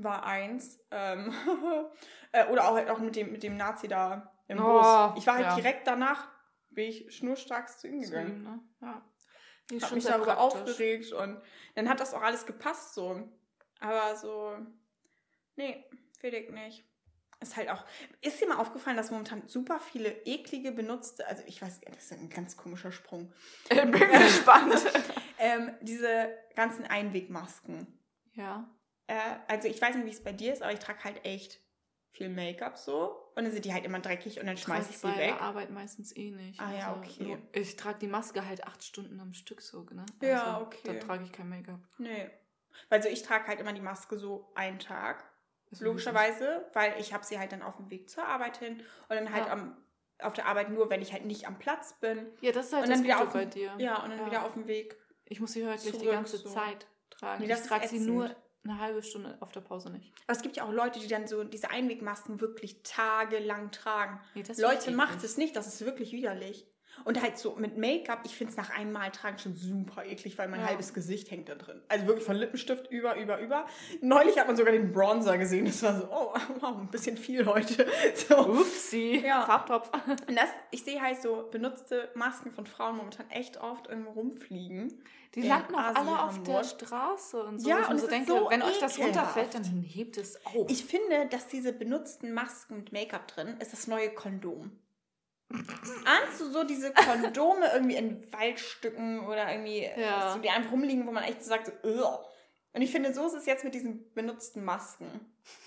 Speaker 1: War eins. Ähm, äh, oder auch halt auch mit dem, mit dem Nazi da im
Speaker 2: Oh,
Speaker 1: Bus. Ich war halt
Speaker 2: ja.
Speaker 1: direkt danach, bin ich schnurstracks zu ihm
Speaker 2: Zu
Speaker 1: gegangen.
Speaker 2: ihm, ne? Ja.
Speaker 1: Ich habe mich darüber
Speaker 2: praktisch.
Speaker 1: aufgeregt und dann hat das auch alles gepasst so. Aber so, nee, Felix nicht. Ist halt auch, ist dir mal aufgefallen, dass momentan super viele eklige benutzte, also ich weiß, das ist ein ganz komischer Sprung,
Speaker 2: Ich bin gespannt.
Speaker 1: ähm, diese ganzen Einwegmasken.
Speaker 2: ja.
Speaker 1: Äh, also ich weiß nicht, wie es bei dir ist, aber ich trage halt echt viel Make-up so und dann sind die halt immer dreckig und dann schmeiße ich sie weg.
Speaker 2: der Arbeit meistens eh nicht.
Speaker 1: Ah, ja, okay.
Speaker 2: nur- Ich trage die Maske halt acht Stunden am Stück so, ne?
Speaker 1: Ja, okay.
Speaker 2: Da trage ich kein Make-up.
Speaker 1: Nee. Weil so ich trage halt immer die Maske so einen Tag.
Speaker 2: Ist
Speaker 1: Logischerweise, weil ich habe sie halt dann auf dem Weg zur Arbeit hin und dann halt
Speaker 2: Ja.
Speaker 1: am, auf der Arbeit nur, wenn ich halt nicht am Platz bin.
Speaker 2: Ja, das ist halt
Speaker 1: Und
Speaker 2: das
Speaker 1: dann wieder
Speaker 2: Gute
Speaker 1: auf
Speaker 2: bei dir.
Speaker 1: Ja, und dann
Speaker 2: Ja.
Speaker 1: wieder auf dem Weg.
Speaker 2: Ich muss sie wirklich die
Speaker 1: Zurück
Speaker 2: ganze
Speaker 1: so.
Speaker 2: Zeit tragen.
Speaker 1: Nee, das
Speaker 2: ich trage sie nur. Eine halbe Stunde auf der Pause nicht.
Speaker 1: Aber es gibt ja auch Leute, die dann so diese Einwegmasken wirklich tagelang tragen.
Speaker 2: Nee, das
Speaker 1: Leute, macht
Speaker 2: nicht.
Speaker 1: es nicht, das ist wirklich widerlich. Und halt so mit Make-up, ich finde es nach einem Mal tragen schon super eklig, weil mein
Speaker 2: Ja.
Speaker 1: halbes Gesicht hängt da drin. Also wirklich von Lippenstift über, über, über. Neulich hat man sogar den Bronzer gesehen. Das war so, oh, wow, ein bisschen viel heute. So.
Speaker 2: Upsi,
Speaker 1: Ja.
Speaker 2: Farbtopf.
Speaker 1: Und das, ich sehe halt so benutzte Masken von Frauen momentan echt oft irgendwo rumfliegen.
Speaker 2: Die landen auch alle auf der Straße und so.
Speaker 1: Ja, und es
Speaker 2: so denke,
Speaker 1: so
Speaker 2: wenn euch das runterfällt, dann hebt es auf.
Speaker 1: Ich finde, dass diese benutzten Masken mit Make-up drin ist das neue Kondom. Ahnst du so diese Kondome irgendwie in Waldstücken oder irgendwie
Speaker 2: Ja.
Speaker 1: so, die einfach rumliegen, wo man echt so sagt, so, Ugh. Und ich finde, so ist es jetzt mit diesen benutzten Masken.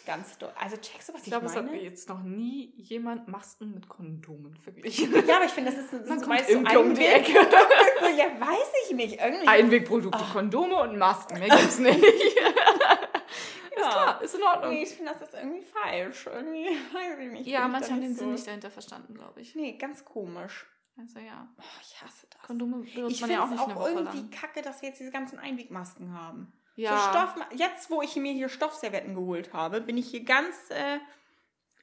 Speaker 1: Ganz doll. Also checkst du, was
Speaker 2: ich
Speaker 1: ich,
Speaker 2: glaube, es hat
Speaker 1: meine?
Speaker 2: jetzt noch nie jemand Masken mit Kondomen verglichen.
Speaker 1: Ja, aber ich finde, das ist, das
Speaker 2: Man
Speaker 1: ist
Speaker 2: kommt
Speaker 1: weißt
Speaker 2: irgendwie um die Ecke.
Speaker 1: So, ja, weiß ich nicht. Irgendwie.
Speaker 2: Einwegprodukte,
Speaker 1: Ah.
Speaker 2: Kondome und Masken. Mehr gibt's nicht. ist klar, ist in Ordnung.
Speaker 1: Nee, ich finde, das ist irgendwie falsch. Irgendwie, weiß ich nicht.
Speaker 2: ja, manche haben den
Speaker 1: so-
Speaker 2: Sinn nicht dahinter verstanden, glaube ich.
Speaker 1: Nee, ganz komisch.
Speaker 2: Also ja.
Speaker 1: Oh, ich hasse das.
Speaker 2: Kondome benutzt
Speaker 1: Ich
Speaker 2: man
Speaker 1: finde
Speaker 2: ja auch nicht eine
Speaker 1: auch
Speaker 2: Woche
Speaker 1: irgendwie
Speaker 2: lang.
Speaker 1: kacke, dass wir jetzt diese ganzen Einwegmasken haben.
Speaker 2: Ja.
Speaker 1: So Stoff, jetzt, wo ich mir hier Stoffservietten geholt habe, bin ich hier ganz. Äh,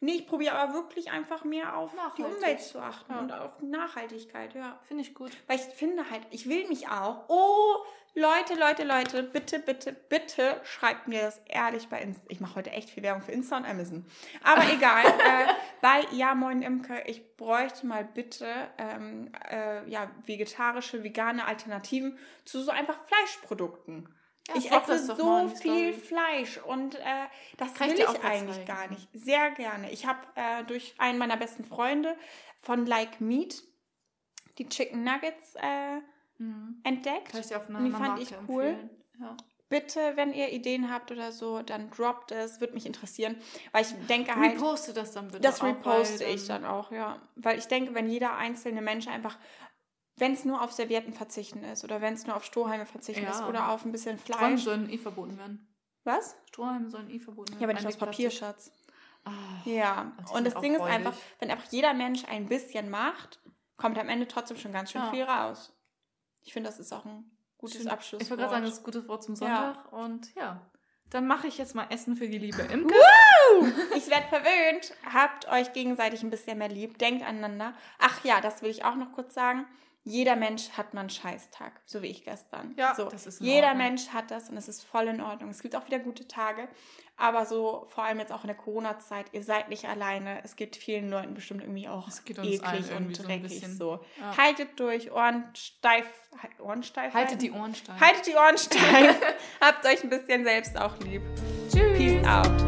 Speaker 1: nee, ich probiere aber wirklich einfach mehr auf die. Umwelt zu achten
Speaker 2: Ja.
Speaker 1: und auf die Nachhaltigkeit, ja.
Speaker 2: Finde ich gut.
Speaker 1: Weil ich finde halt, ich will mich auch. Oh, Leute, Leute, Leute, bitte, bitte, bitte schreibt mir das ehrlich bei Insta. Ich mache heute echt viel Werbung für Insta und Amazon. Aber egal. äh, bei Ja Moin Imke, ich bräuchte mal bitte ähm, äh, ja, vegetarische, vegane Alternativen zu so einfach Fleischprodukten.
Speaker 2: Ja,
Speaker 1: ich esse
Speaker 2: mal
Speaker 1: so viel
Speaker 2: Story.
Speaker 1: Fleisch und äh, das
Speaker 2: Kann ich
Speaker 1: will ich
Speaker 2: mal
Speaker 1: eigentlich
Speaker 2: zeigen.
Speaker 1: gar nicht. Sehr gerne. Ich habe äh, durch einen meiner besten Freunde von Like Meat die Chicken Nuggets äh,
Speaker 2: Mhm.
Speaker 1: entdeckt.
Speaker 2: Kann ich dir auf einer
Speaker 1: Und die fand
Speaker 2: Marke
Speaker 1: ich cool.
Speaker 2: Ja.
Speaker 1: Bitte, wenn ihr Ideen habt oder so, dann droppt es. Würde mich interessieren. Weil ich denke halt,
Speaker 2: Reposte das dann bitte
Speaker 1: das
Speaker 2: auch,
Speaker 1: reposte ich dann auch, ja. Weil ich denke, wenn jeder einzelne Mensch einfach, wenn es nur auf Servietten verzichten ist oder wenn es nur auf Strohhalme verzichten
Speaker 2: Ja.
Speaker 1: ist oder auf ein bisschen
Speaker 2: Strohhalme
Speaker 1: Fleisch.
Speaker 2: sollen eh verboten werden.
Speaker 1: Was?
Speaker 2: Strohhalme sollen eh verboten werden.
Speaker 1: Ja, aber nicht aus
Speaker 2: Einwegplastik.
Speaker 1: Papier, Schatz.
Speaker 2: Ah.
Speaker 1: Ja,
Speaker 2: Und
Speaker 1: das Ding ist
Speaker 2: räudig.
Speaker 1: einfach, wenn einfach jeder Mensch ein bisschen macht, kommt am Ende trotzdem schon ganz schön
Speaker 2: Ja.
Speaker 1: viel raus. Ich finde, das ist auch ein gutes
Speaker 2: Schön.
Speaker 1: Abschluss.
Speaker 2: Ich wollte gerade sagen, das ist ein gutes Wort zum
Speaker 1: Ja.
Speaker 2: Sonntag. Und ja, dann mache ich jetzt mal Essen für die liebe Imke.
Speaker 1: Ich werde verwöhnt. Habt euch gegenseitig ein bisschen mehr lieb. Denkt aneinander. Ach ja, das will ich auch noch kurz sagen. Jeder Mensch hat mal einen Scheißtag, so wie ich gestern.
Speaker 2: Ja,
Speaker 1: so,
Speaker 2: das ist
Speaker 1: Jeder. Mensch hat das und es ist voll in Ordnung. Es gibt auch wieder gute Tage, aber so vor allem jetzt auch in der Corona-Zeit, ihr seid nicht alleine. Es gibt vielen Leuten bestimmt irgendwie auch eklig und
Speaker 2: so
Speaker 1: dreckig
Speaker 2: bisschen.
Speaker 1: so.
Speaker 2: Ja.
Speaker 1: Haltet durch, Ohren steif, Ohren steif
Speaker 2: Haltet
Speaker 1: halten?
Speaker 2: die Ohren steif.
Speaker 1: Haltet die Ohren steif. Habt euch ein bisschen selbst auch lieb.
Speaker 2: Tschüss.
Speaker 1: Peace out.